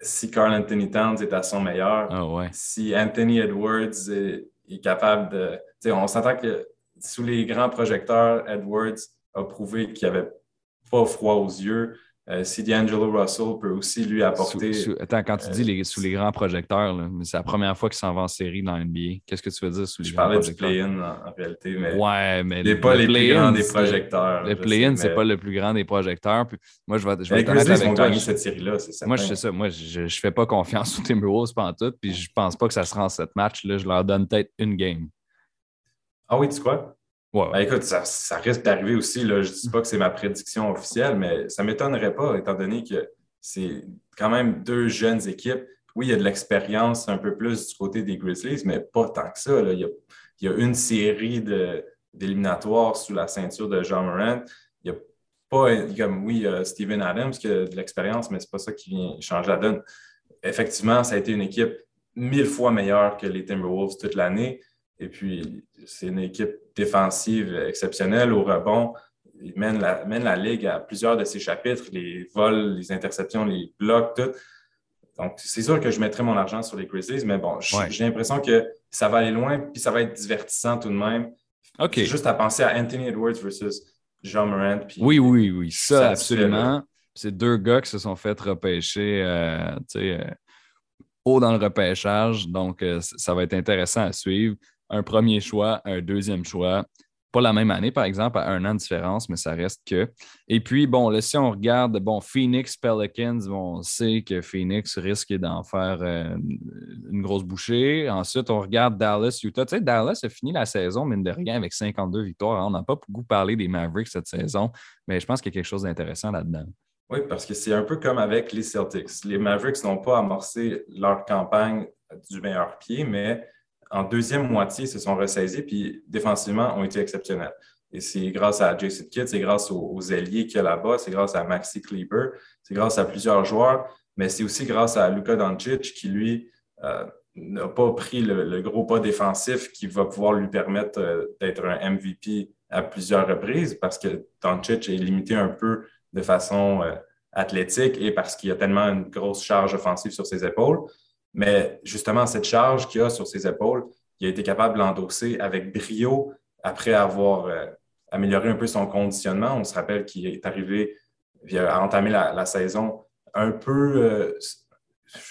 si Carl Anthony Towns est à son meilleur, Ah ouais. si Anthony Edwards est, est capable de. tu sais, On s'entend que sous les grands projecteurs, Edwards a prouvé qu'il n'avait pas froid aux yeux. Euh, si D'Angelo Russell peut aussi lui apporter. Sous- sous- attends, quand tu euh, dis les, sous les grands projecteurs, là, mais c'est la première fois qu'il s'en va en série dans NBA. Qu'est-ce que tu veux dire sous les je grands parlais du projecteurs? play-in en, en réalité, mais Ouais, mais n'est pas le les plus grands des projecteurs. Le je play-in, c'est mais pas le plus grand des projecteurs. Puis moi, je vais, je vais Les être honnête Grizzlies avec toi. je- cette série-là, c'est. Moi, je ça. Moi, je ne fais pas confiance aux Timberwolves pendant tout. Puis je pense pas que ça sera en sept matchs. Là, je leur donne peut-être une game. Ah oui, tu crois? Ouais, Ben, écoute, ça, ça risque d'arriver aussi. Là. Je ne dis pas que c'est ma prédiction officielle, mais ça ne m'étonnerait pas, étant donné que c'est quand même deux jeunes équipes. Oui, il y a de l'expérience un peu plus du côté des Grizzlies, mais pas tant que ça. là. Il, y a, il y a une série d'éliminatoires sous la ceinture de Jean Morant. Il n'y a pas, comme oui, il y a Steven Adams qui a de l'expérience, mais ce n'est pas ça qui vient changer la donne. Effectivement, ça a été une équipe mille fois meilleure que les Timberwolves toute l'année. Et puis, c'est une équipe défensive exceptionnelle au rebond. Il mène la, mène la ligue à plusieurs de ses chapitres, les vols, les interceptions, les blocs, tout. Donc, c'est sûr que je mettrais mon argent sur les Grizzlies, mais bon, Ouais. j'ai l'impression que ça va aller loin, puis ça va être divertissant tout de même. OK. Juste à penser à Anthony Edwards versus Jean Morant. Puis Oui, oui, oui. Ça, Ça, absolument. C'est deux gars qui se sont fait repêcher euh, tu sais, euh, haut dans le repêchage. Donc, euh, ça va être intéressant à suivre. Un premier choix, un deuxième choix. Pas la même année, par exemple, à un an de différence, mais ça reste que. Et puis, bon, là, si on regarde, bon, Phoenix, Pelicans, on sait que Phoenix risque d'en faire euh, une grosse bouchée. Ensuite, on regarde Dallas, Utah. Tu sais, Dallas a fini la saison, mine de rien, avec 52 victoires. On n'a pas beaucoup parlé des Mavericks cette saison, mais je pense qu'il y a quelque chose d'intéressant là-dedans. Oui, parce que c'est un peu comme avec les Celtics. Les Mavericks n'ont pas amorcé leur campagne du meilleur pied, mais en deuxième moitié, ils se sont ressaisis, puis défensivement, ont été exceptionnels. Et c'est grâce à Jason Kidd, c'est grâce aux, aux ailiers qu'il y a là-bas, c'est grâce à Maxi Kleber, c'est grâce à plusieurs joueurs, mais c'est aussi grâce à Luka Doncic qui, lui, euh, n'a pas pris le, le gros pas défensif qui va pouvoir lui permettre euh, d'être un MVP à plusieurs reprises parce que Doncic est limité un peu de façon euh, athlétique et parce qu'il a tellement une grosse charge offensive sur ses épaules. Mais justement, cette charge qu'il a sur ses épaules, il a été capable de l'endosser avec brio après avoir euh, amélioré un peu son conditionnement. On se rappelle qu'il est arrivé, il a entamé la, la saison un peu, euh,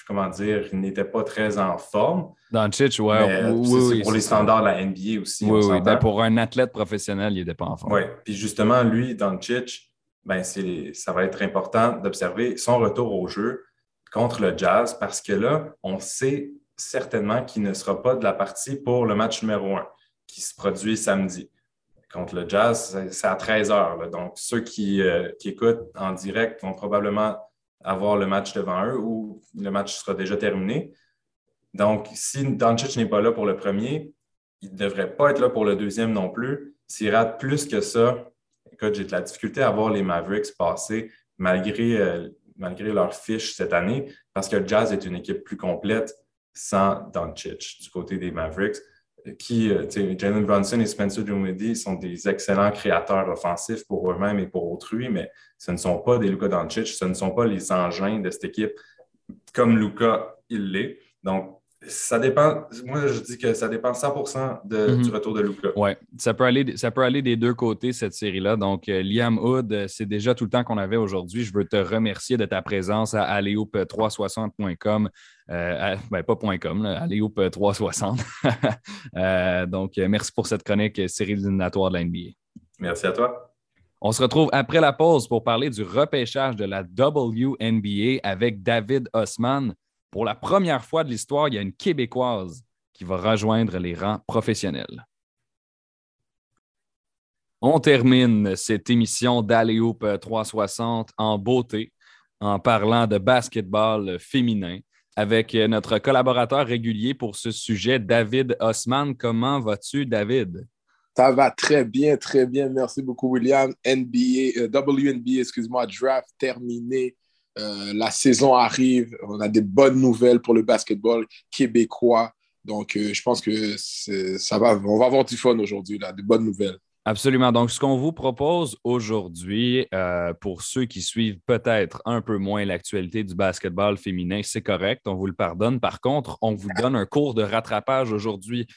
comment dire, il n'était pas très en forme. Doncic, ouais, mais, oui, c'est- oui, pour les standards de la NBA aussi. Oui, oui. Ben, pour un athlète professionnel, il n'était pas en forme. Oui, puis justement, lui, Doncic, ben c'est, ça va être important d'observer son retour au jeu contre le Jazz parce que là, on sait certainement qu'il ne sera pas de la partie pour le match numéro un qui se produit samedi. Contre le Jazz, c'est- à 13 heures. Donc, ceux qui, euh, qui écoutent en direct vont probablement avoir le match devant eux ou le match sera déjà terminé. Donc, si Doncic n'est pas là pour le premier, il ne devrait pas être là pour le deuxième non plus. S'il rate plus que ça, écoute, j'ai de la difficulté à voir les Mavericks passer malgré, euh, malgré leur fiche cette année, parce que le Jazz est une équipe plus complète sans Doncic du côté des Mavericks, qui, euh, Jalen Brunson et Spencer Dinwiddie sont des excellents créateurs offensifs pour eux-mêmes et pour autrui, mais ce ne sont pas des Luka Doncic, ce ne sont pas les engins de cette équipe comme Luka, il l'est. Donc, Ça dépend. Moi, je dis que ça dépend 100 mhm. du retour de Luca. Oui, ça, peut aller, ça peut aller des deux côtés, cette série-là. Donc, euh, Liam Hood, euh, c'est déjà tout le temps qu'on avait aujourd'hui. Je veux te remercier de ta présence à alleoup360.com. Euh, ben, pas .com, alleoup360. donc, merci pour cette chronique série éliminatoire de la NBA. Merci à toi. On se retrouve après la pause pour parler du repêchage de la WNBA avec David Osman. Pour la première fois de l'histoire, il y a une Québécoise qui va rejoindre les rangs professionnels. On termine cette émission d'Aléoupe 360 en beauté en parlant de basketball féminin avec notre collaborateur régulier pour ce sujet, David Osman. Comment vas-tu, David? Ça va très bien, très bien. Merci beaucoup, William. NBA, euh, WNBA, excuse-moi, draft terminé. Euh, la saison arrive, on a des bonnes nouvelles pour le basketball québécois. Donc, euh, je pense que ça va, on va avoir du fun aujourd'hui, là, de bonnes nouvelles. Absolument. Donc, ce qu'on vous propose aujourd'hui, euh, pour ceux qui suivent peut-être un peu moins l'actualité du basketball féminin, c'est correct, on vous le pardonne. Par contre, on vous donne un cours de rattrapage aujourd'hui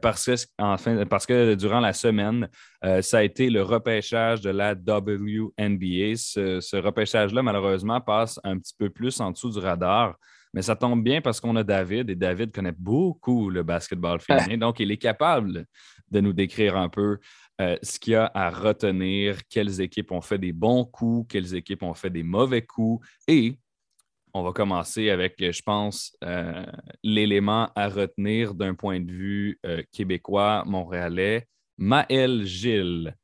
parce, que, parce que durant la semaine, euh, ça a été le repêchage de la WNBA. Ce, repêchage-là, malheureusement, passe un petit peu plus en dessous du radar. Mais ça tombe bien parce qu'on a David et David connaît beaucoup le basketball féminin. Donc, il est capable de nous décrire un peu euh, ce qu'il y a à retenir, quelles équipes ont fait des bons coups, quelles équipes ont fait des mauvais coups et on va commencer avec, je pense, euh, l'élément à retenir d'un point de vue euh, québécois, montréalais. Maëlle Gilles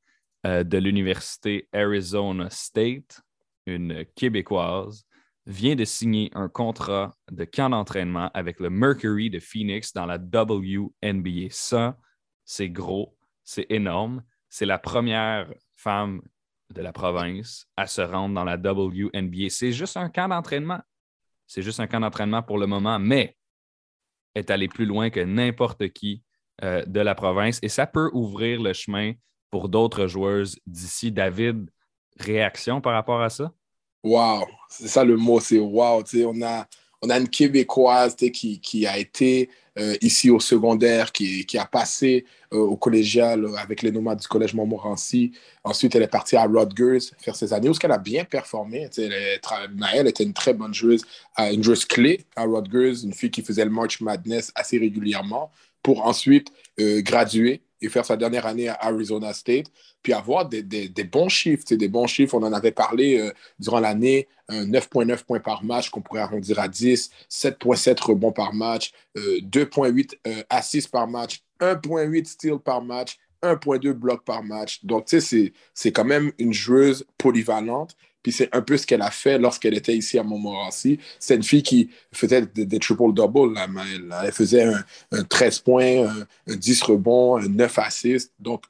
euh, de l'Université Arizona State, une québécoise, vient de signer un contrat de camp d'entraînement avec le Mercury de Phoenix dans la WNBA. Ça, c'est gros, c'est énorme. C'est la première femme de la province à se rendre dans la WNBA. C'est juste un camp d'entraînement. C'est juste un camp d'entraînement pour le moment, mais est allé plus loin que n'importe qui euh, de la province et ça peut ouvrir le chemin pour d'autres joueuses d'ici. David, réaction par rapport à ça? Wow, c'est ça le mot, c'est wow. On a, on a une Québécoise qui, qui a été euh, ici au secondaire, qui, qui a passé euh, au collégial avec les nomades du collège Montmorency. Ensuite, elle est partie à Rutgers faire ses années, où elle a bien performé. Elle, était une très bonne joueuse, euh, une joueuse clé à Rutgers, une fille qui faisait le March Madness assez régulièrement, pour ensuite graduer et faire sa dernière année à Arizona State, puis avoir des, des, des bons chiffres, des bons chiffres. On en avait parlé euh, durant l'année, 9,9 points par match qu'on pourrait arrondir à 10, 7,7 rebonds par match, 2,8 euh, euh, assists par match, 1,8 steals par match, 1,2 blocs par match. Donc, tu sais, c'est quand même une joueuse polyvalente puis c'est un peu ce qu'elle a fait lorsqu'elle était ici à Montmorency. C'est une fille qui faisait des, triple-double. Elle, faisait un, 13 points, un, 10 rebonds, un 9 assists. Donc,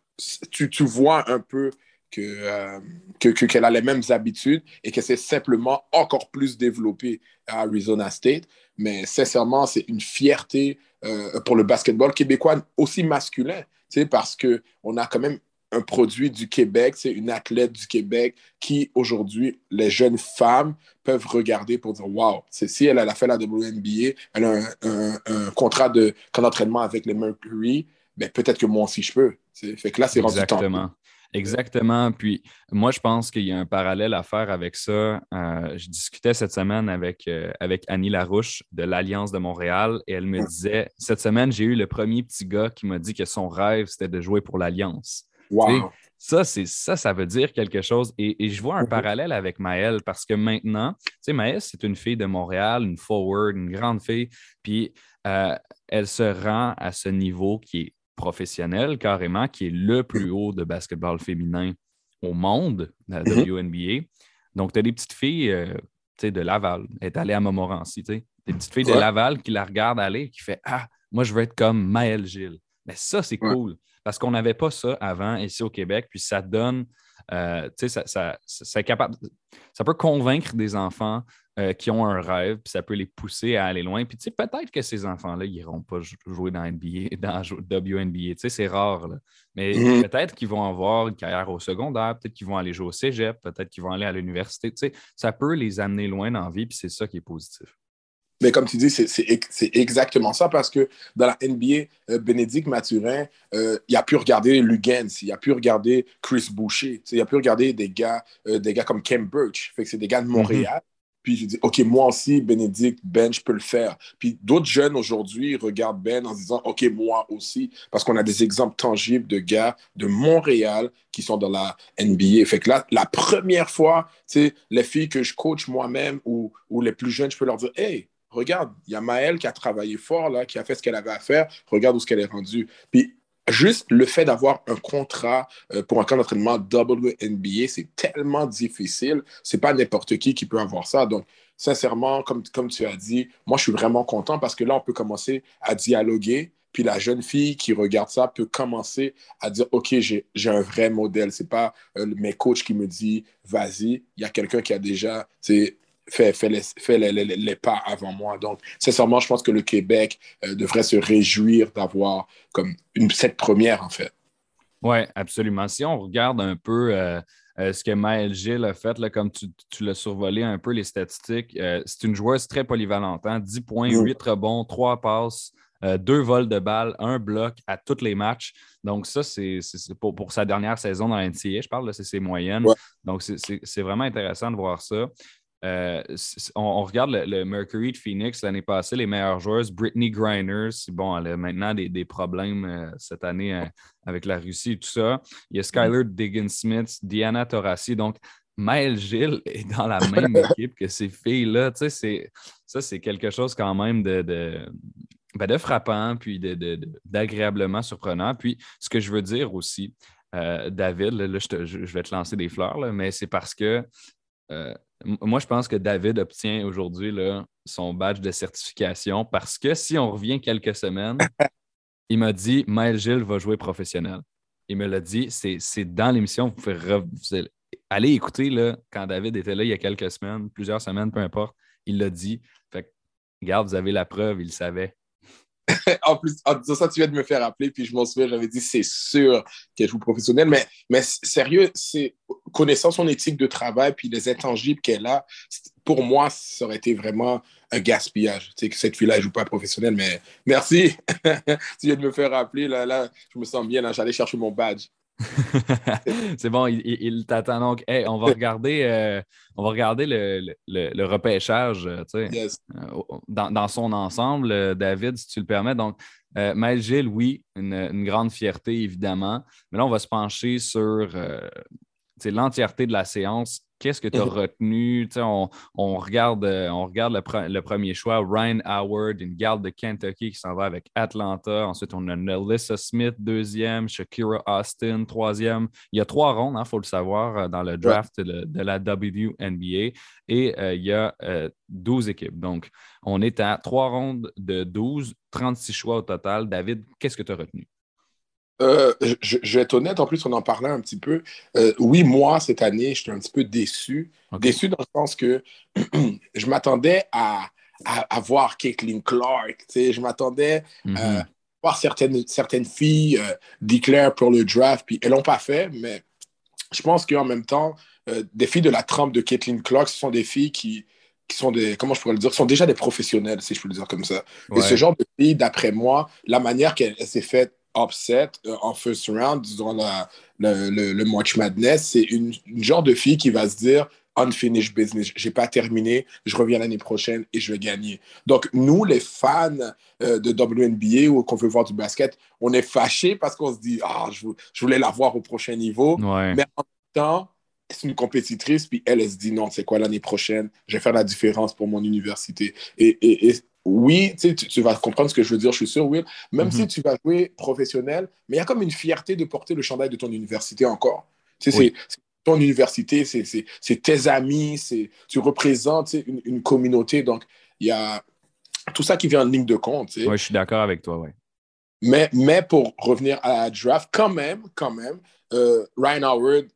tu, tu vois un peu euh, qu'elle que, a les mêmes habitudes et que c'est simplement encore plus développé à Arizona State. Mais sincèrement, c'est une fierté euh, pour le basketball québécois aussi masculin, parce qu'on a quand même un produit du Québec, c'est une athlète du Québec qui, aujourd'hui, les jeunes femmes peuvent regarder pour dire Wow, si elle, a fait la WNBA, elle a un, contrat de d'entraînement avec les Mercury, mais ben, peut-être que moi aussi je peux. Fait que là, c'est rendu temps. Exactement. Puis moi, je pense qu'il y a un parallèle à faire avec ça. Euh, je discutais cette semaine avec, euh, avec Annie Larouche de l'Alliance de Montréal et elle me disait Cette semaine, j'ai eu le premier petit gars qui m'a dit que son rêve, c'était de jouer pour l'Alliance. Ça, c'est ça, ça veut dire quelque chose. Et, je vois un parallèle avec Maëlle parce que maintenant, tu sais, Maëlle, c'est une fille de Montréal, une forward, une grande fille. Puis euh, elle se rend à ce niveau qui est professionnel carrément, qui est le plus haut de basketball féminin au monde, la mhm. WNBA. Donc, tu as des petites filles euh, de Laval. Elle est allée à Montmorency. Des petites filles de Laval qui la regardent aller et qui font Ah, moi, je veux être comme Maëlle Gilles. Mais ça, c'est cool parce qu'on n'avait pas ça avant ici au Québec, puis ça donne, euh, tu sais, ça, ça, capable, ça peut convaincre des enfants euh, qui ont un rêve, puis ça peut les pousser à aller loin. Puis, tu sais, peut-être que ces enfants-là, ils n'iront pas jouer dans NBA, dans WNBA, tu sais, c'est rare, Mais mm-hmm. peut-être qu'ils vont avoir une carrière au secondaire, peut-être qu'ils vont aller jouer au cégep, peut-être qu'ils vont aller à l'université, tu sais, ça peut les amener loin dans la vie, puis c'est ça qui est positif. Mais comme tu dis, c'est exactement ça parce que dans la NBA, euh, Bénédicte Mathurin, euh, il a pu regarder Lugens, il a pu regarder Chris Boucher, il a pu regarder des gars, euh, des gars comme Ken Birch. Fait que c'est des gars de Montréal. Puis je dis, OK, moi aussi, Bénédicte, Ben, je peux le faire. Puis d'autres jeunes aujourd'hui regardent Ben en se disant, OK, moi aussi, parce qu'on a des exemples tangibles de gars de Montréal qui sont dans la NBA. Fait que là, la première fois, tu sais, les filles que je coach moi-même ou, ou les plus jeunes, je peux leur dire, hey, regarde, il y a Maëlle qui a travaillé fort, là, qui a fait ce qu'elle avait à faire, regarde où ce qu'elle est rendue. Puis juste le fait d'avoir un contrat euh, pour un camp d'entraînement WNBA, c'est tellement difficile. C'est pas n'importe qui qui peut avoir ça. Donc, sincèrement, comme, comme tu as dit, moi, je suis vraiment content parce que là, on peut commencer à dialoguer. Puis la jeune fille qui regarde ça peut commencer à dire, OK, j'ai un vrai modèle. C'est pas euh, mes coachs qui me disent, vas-y. Il y a quelqu'un qui a déjà fait, fait, les, les, pas avant moi. Donc, sincèrement, je pense que le Québec euh, devrait se réjouir d'avoir comme une, cette première, en fait. Oui, absolument. Si on regarde un peu euh, euh, ce que Maël Gilles a fait, là, comme tu, tu l'as survolé un peu les statistiques, c'est une joueuse très polyvalente. 10 hein. points, 8 rebonds, 3 passes, deux vols de balles, un bloc à tous les matchs. Donc, ça, c'est pour, pour, sa dernière saison dans la NCA, je parle, c'est ses moyennes. Donc, c'est vraiment intéressant de voir ça. Euh, on, regarde le, Mercury de Phoenix l'année passée, les meilleures joueuses, Brittany Griner, bon, elle a maintenant des, problèmes euh, cette année euh, avec la Russie et tout ça. Il y a Skyler Diggins-Smith, Diana Taurasi. Donc, Maël Gilles est dans la même équipe que ces filles-là. Tu sais, ça, c'est quelque chose quand même de, de, ben, frappant, puis d'agréablement surprenant. Puis, ce que je veux dire aussi, David, là, je, vais te lancer des fleurs, mais c'est parce que moi, je pense que David obtient aujourd'hui son badge de certification parce que si on revient quelques semaines, il m'a dit Maël Gilles va jouer professionnel. Il me l'a dit, c'est dans l'émission, vous pouvez aller écouter là, quand David était là il y a quelques semaines, plusieurs semaines, peu importe. Il l'a dit. Fait regarde, vous avez la preuve, il savait. en plus, en disant ça, tu viens de me faire appeler, puis je m'en souviens, j'avais dit, c'est sûr qu'elle joue professionnelle. Mais, mais sérieux, c'est connaissant son éthique de travail, puis les intangibles qu'elle a, pour moi, ça aurait été vraiment un gaspillage. Tu sais, que cette fille-là ne joue pas professionnelle, mais merci. tu viens de me faire rappeler, là, là, je me sens bien, là, j'allais chercher mon badge. c'est bon, il, t'attend donc. on va regarder, euh, on va regarder le, repêchage euh, euh, dans, son ensemble, David, si tu le permets. Donc, Maël Gilles, oui, une, une, grande fierté, évidemment. Mais là, on va se pencher sur l'entièreté de la séance Qu'est-ce que tu as retenu? On, on, regarde, euh, on regarde le, premier choix, Ryan Howard, une garde de Kentucky qui s'en va avec Atlanta. Ensuite, on a Nelissa Smith, deuxième, Shakira Austin, troisième. Il y a trois rondes, il hein, faut le savoir, euh, dans le draft de, la WNBA. Et euh, il y a 12 équipes. Donc, on est à trois rondes de 12, 36 choix au total. David, qu'est-ce que tu as retenu? Euh, je, vais être honnête, en plus, on en parlait un petit peu. Euh, oui, moi, cette année, j'étais un petit peu déçu. Déçu dans le sens que je m'attendais à, à, voir Caitlin Clark. Je m'attendais à euh, mhm. voir certaines, certaines filles déclarer pour le draft, puis elles l'ont pas fait, mais je pense qu'en même temps, des filles de la trempe de Caitlin Clark, ce sont des filles qui, qui sont des, comment je pourrais le dire, sont déjà des professionnels, si je peux le dire comme ça. Et ce genre de filles, d'après moi, la manière qu'elle s'est faite upset euh, en first round durant le, le, March Madness, c'est une, genre de fille qui va se dire unfinished business. J'ai pas terminé, je reviens l'année prochaine et je vais gagner. Donc, nous, les fans euh, de WNBA ou qu'on veut voir du basket, on est fâchés parce qu'on se dit, ah, je, voulais la voir au prochain niveau. Mais en même temps, c'est une compétitrice, puis elle, elle se dit, non, c'est quoi l'année prochaine? Je vais faire la différence pour mon université. Et, et, oui, tu, tu, vas comprendre ce que je veux dire, je suis sûr, Will. Même mhm. si tu vas jouer professionnel, mais il y a comme une fierté de porter le chandail de ton université encore. C'est ton université, c'est tes amis, tu représentes une, une, communauté. Donc, il y a tout ça qui vient en ligne de compte. Oui, je suis d'accord avec toi, oui. Mais, mais pour revenir à la draft, quand même, quand même, euh, Ryan Howard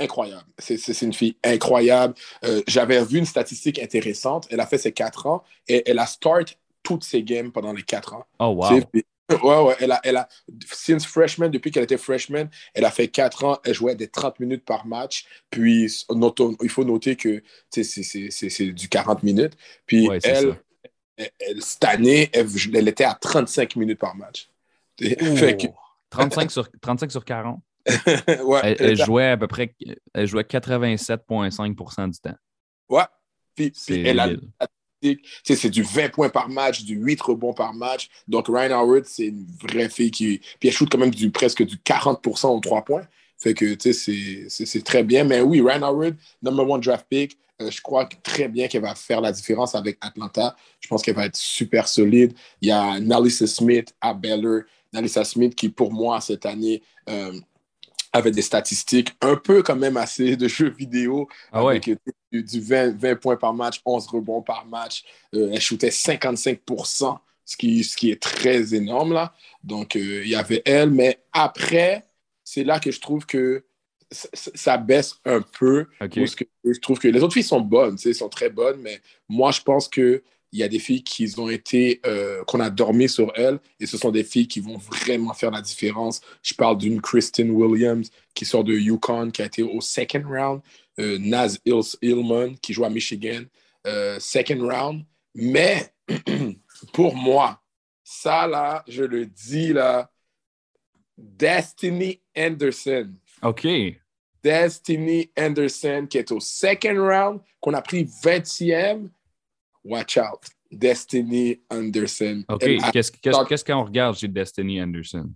incroyable. C'est une fille incroyable. Euh, j'avais vu une statistique intéressante. Elle a fait ses quatre ans et elle a start toutes ses games pendant les quatre ans. Oh, wow. Ouais, ouais, elle a, elle a, since freshman, depuis qu'elle était freshman, elle a fait quatre ans, elle jouait des 30 minutes par match. Puis, il faut noter que c'est du 40 minutes. Puis, elle, cette année, elle, était à 35 minutes par match. 35, sur, 35 sur 40. elle, jouait à peu près elle jouait 87,5% du temps. Ouais. Puis, elle a c'est du 20 points par match, du 8 rebonds par match. Donc, Ryan Howard, c'est une vraie fille qui. Puis elle shoot quand même du, presque du 40% en 3 points. Fait que, tu sais, c'est très bien. Mais oui, Ryan Howard, number one draft pick, euh, je crois très bien qu'elle va faire la différence avec Atlanta. Je pense qu'elle va être super solide. Il y a Nalissa Smith à Baylor. Nalissa Smith qui, pour moi, cette année, euh, avait des statistiques un peu quand même assez de jeux vidéo. Ah avec du, 20, points par match, 11 rebonds par match. Euh, elle shootait 55 ce qui, ce qui est très énorme là. Donc, il y avait elle. Mais après, c'est là que je trouve que ça baisse un peu. que je trouve que les autres filles sont bonnes, sont très bonnes, mais moi, je pense qu'il y a des filles qui ont été, euh, qu'on a dormi sur elles, et ce sont des filles qui vont vraiment faire la différence. Je parle d'une Kristen Williams qui sort de Yukon, qui a été au second round, euh, Naz Illman qui joue à Michigan, euh, second round. Mais pour moi, ça là, je le dis là, Destiny Anderson. OK. Destiny Anderson, qui est au second round, qu'on a pris 20e. Watch out. Destiny Anderson. OK. Qu'est-ce qu'on regarde chez Destiny Anderson?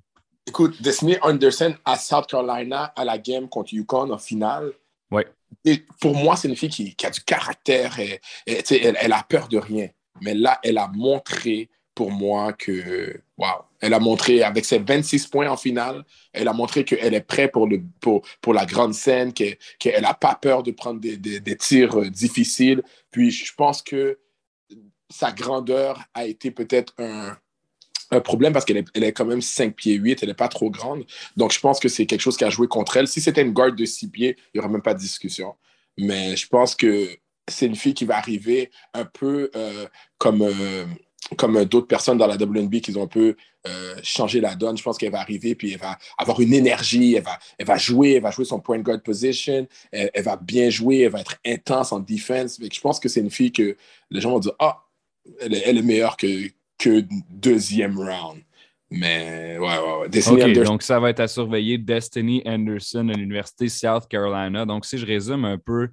Écoute, Destiny Anderson à South Carolina à la game contre Yukon en finale. Oui. pour moi, c'est une fille qui, a du caractère. Et, elle, elle a peur de rien. Mais là, elle a montré pour moi que, wow, elle a montré avec ses 26 points en finale, elle a montré qu'elle est prête pour, le, pour, pour la grande scène, qu'elle n'a pas peur de prendre des, des, tirs euh, difficiles. Puis je pense que sa grandeur a été peut-être un, problème parce qu'elle est, quand même 5 pieds 8, elle n'est pas trop grande. Donc je pense que c'est quelque chose qui a joué contre elle. Si c'était une garde de 6 pieds, il n'y aurait même pas de discussion. Mais je pense que c'est une fille qui va arriver un peu euh, comme... Euh, comme d'autres personnes dans la WNB qui ont un peu euh, changé la donne. Je pense qu'elle va arriver, puis elle va avoir une énergie, elle va, elle va jouer, elle va jouer son point guard position, elle, va bien jouer, elle va être intense en défense. Je pense que c'est une fille que les gens vont dire Ah, elle, est meilleure que, que deuxième round. Mais ouais, ouais, ouais. donc ça va être à surveiller Destiny Anderson à l'Université South Carolina. Donc, si je résume un peu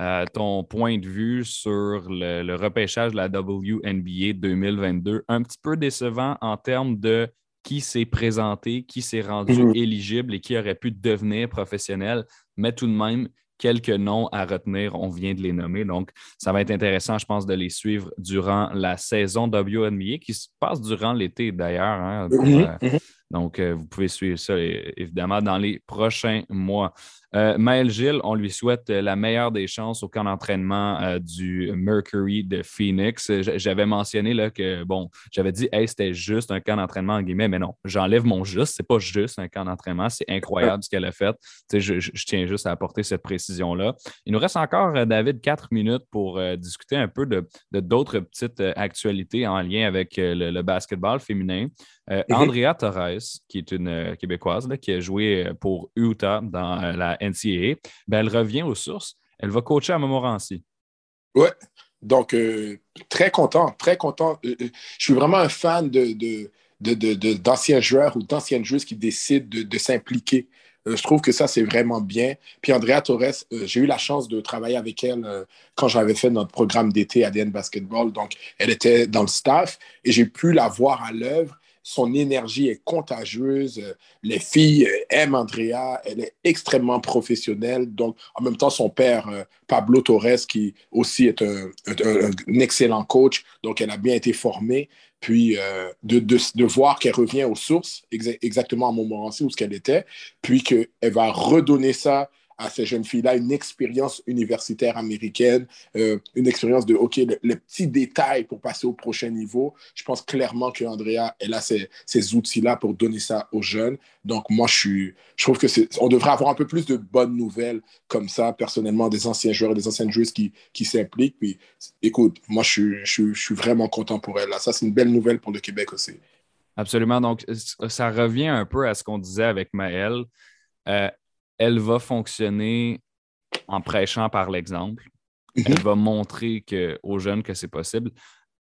euh, ton point de vue sur le, repêchage de la WNBA 2022. Un petit peu décevant en termes de qui s'est présenté, qui s'est rendu mhm. éligible et qui aurait pu devenir professionnel, mais tout de même, quelques noms à retenir, on vient de les nommer. Donc, ça va être intéressant, je pense, de les suivre durant la saison WNBA qui se passe durant l'été d'ailleurs. Hein, mhm. Euh, mhm. Donc, euh, vous pouvez suivre ça évidemment dans les prochains mois. Euh, Maël Gilles, on lui souhaite euh, la meilleure des chances au camp d'entraînement euh, du Mercury de Phoenix. J'avais mentionné là, que, bon, j'avais dit, hey, c'était juste un camp d'entraînement, en guillemets, mais non, j'enlève mon juste. C'est pas juste un camp d'entraînement. C'est incroyable ce qu'elle a fait. Je, je, tiens juste à apporter cette précision-là. Il nous reste encore, David, quatre minutes pour discuter un peu de d'autres petites actualités en lien avec le basketball féminin. Andrea Torres, qui est une Québécoise, qui a joué pour Utah dans la Ben, elle revient aux sources. Elle va coacher à Montmorency. Oui, donc très content, très content. je suis vraiment un fan de, d'anciens joueurs ou d'anciennes joueuses qui décident de, s'impliquer. je trouve que ça, c'est vraiment bien. Puis Andrea Torres, j'ai eu la chance de travailler avec elle quand j'avais fait notre programme d'été ADN Basketball. Donc, elle était dans le staff et j'ai pu la voir à l'œuvre son énergie est contagieuse. Les filles aiment Andrea. Elle est extrêmement professionnelle. Donc, en même temps, son père, euh, Pablo Torres, qui aussi est un, excellent coach. Donc, elle a bien été formée. Puis, euh, de, de, voir qu'elle revient aux sources, exactement à Montmorency où ce qu'elle était, puis qu'elle va redonner ça à ces jeunes filles-là une expérience universitaire américaine, euh, une expérience de, OK, les petits détails pour passer au prochain niveau. Je pense clairement qu'Andrea, elle a ces, ces outils-là pour donner ça aux jeunes. Donc, moi, je, suis, je trouve que on devrait avoir un peu plus de bonnes nouvelles comme ça, personnellement, des anciens joueurs et des anciennes joueuses qui, qui s'impliquent. Puis, écoute, moi, je, je, je, suis vraiment content pour elle. Là. Ça, c'est une belle nouvelle pour le Québec aussi. Absolument. Donc, ça revient un peu à ce qu'on disait avec Maëlle. Euh, elle va fonctionner en prêchant par l'exemple. Elle mhm. va montrer que, aux jeunes que c'est possible.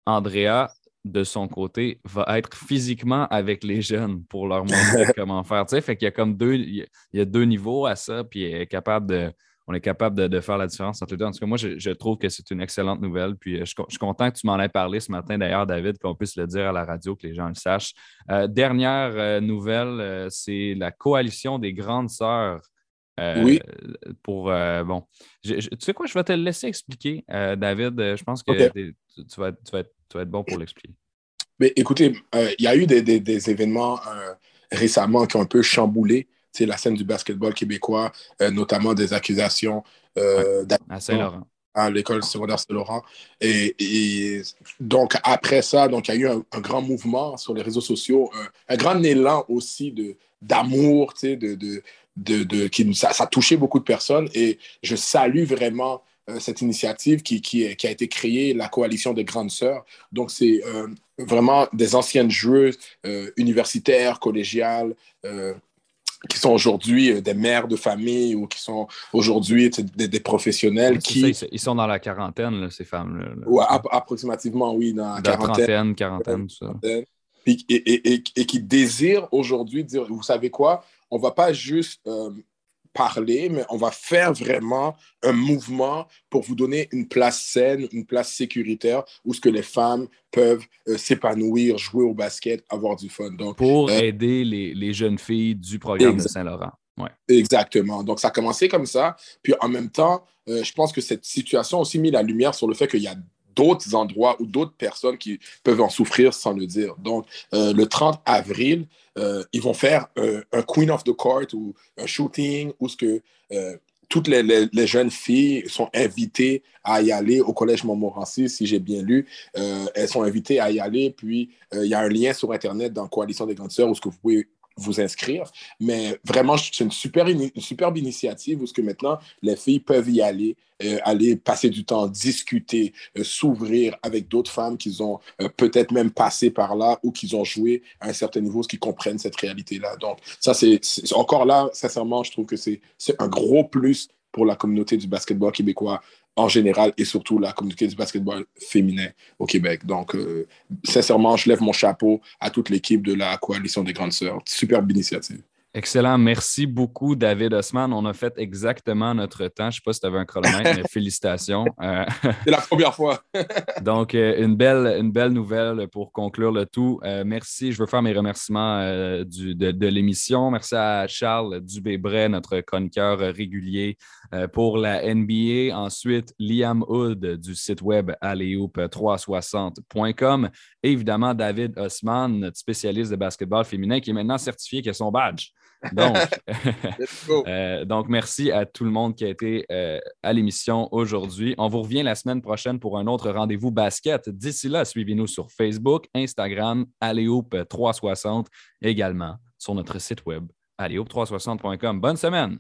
Andrea, de son côté, va être physiquement avec les jeunes pour leur montrer comment faire. Tu sais, fait qu'il y a comme deux, il y a deux niveaux à ça, puis est capable de, on est capable de, faire la différence entre les deux. En tout cas, moi, je, trouve que c'est une excellente nouvelle. Puis je, suis content que tu m'en aies parlé ce matin, d'ailleurs, David, qu'on puisse le dire à la radio, que les gens le sachent. Euh, dernière euh, nouvelle, euh, c'est la coalition des grandes sœurs. oui. Pour, bon, tu sais quoi, je vais te le laisser expliquer, David. Je pense que tu, vas, être, bon pour l'expliquer. Mais écoutez, il y a eu des événements récemment qui ont un peu chamboulé la scène du basketball québécois, euh, notamment des accusations euh, à Saint-Laurent. À l'école secondaire Saint-Laurent. Et, donc, après ça, donc, il y a eu un, grand mouvement sur les réseaux sociaux, un, grand élan aussi de, d'amour, de, de, de, qui, ça, ça, a touché beaucoup de personnes. Et je salue vraiment euh, cette initiative qui, qui, qui, a été créée, la coalition des grandes sœurs. Donc, c'est vraiment des anciennes joueuses universitaires, collégiales, qui sont aujourd'hui euh, des mères de famille ou qui sont aujourd'hui des, professionnels qui... ils sont dans la quarantaine, ces femmes-là. Oui, approximativement, oui, dans la quarantaine. quarantaine, tout ça. Et, qui désirent aujourd'hui dire, vous savez quoi, on ne va pas juste euh, parler, mais on va faire vraiment un mouvement pour vous donner une place saine, une place sécuritaire où ce que les femmes peuvent euh, s'épanouir, jouer au basket, avoir du fun. Donc, pour euh, aider les, les, jeunes filles du programme de Saint-Laurent. Ouais. Exactement. Donc, ça a commencé comme ça. Puis en même temps, euh, je pense que cette situation a aussi mis la lumière sur le fait qu'il y a d'autres endroits ou d'autres personnes qui peuvent en souffrir sans le dire. Donc, le 30 avril, euh, ils vont faire euh, un Queen of the Court ou un shooting où ce que euh, toutes les, les, jeunes filles sont invitées à y aller au Collège Montmorency, si j'ai bien lu. elles sont invitées à y aller. Puis, il y a un lien sur Internet dans Coalition des grandes sœurs où ce que vous pouvez vous inscrire. Mais vraiment, c'est une, super, une superbe initiative où ce que maintenant, les filles peuvent y aller, euh, aller passer du temps, discuter, euh, s'ouvrir avec d'autres femmes qui ont euh, peut-être même passé par là ou qui ont joué à un certain niveau, ce qui comprennent cette réalité-là. Donc, ça, c'est encore là, sincèrement, je trouve que c'est un gros plus pour la communauté du basketball québécois en général et surtout la communauté du basketball féminin au Québec. Donc, euh, sincèrement, je lève mon chapeau à toute l'équipe de la Coalition des Grandes Sœurs. Superbe initiative. Excellent. Merci beaucoup, David Osman. On a fait exactement notre temps. Je ne sais pas si tu avais un chronomètre, mais félicitations. Euh, C'est la première fois. Donc, euh, une belle, une belle nouvelle pour conclure le tout. Euh, merci. Je veux faire mes remerciements du, de, l'émission. Merci à Charles Dubébret, notre chroniqueur régulier pour la NBA. Ensuite, Liam Hood du site web alleyoop360.com. Et évidemment, David Osman, notre spécialiste de basketball féminin qui est maintenant certifié qui a son badge. Donc, euh, donc, merci à tout le monde qui a été euh, à l'émission aujourd'hui. On vous revient la semaine prochaine pour un autre rendez-vous basket. D'ici là, suivez-nous sur Facebook, Instagram, Aléoupe360, également sur notre site web, aléoupe360.com. Bonne semaine!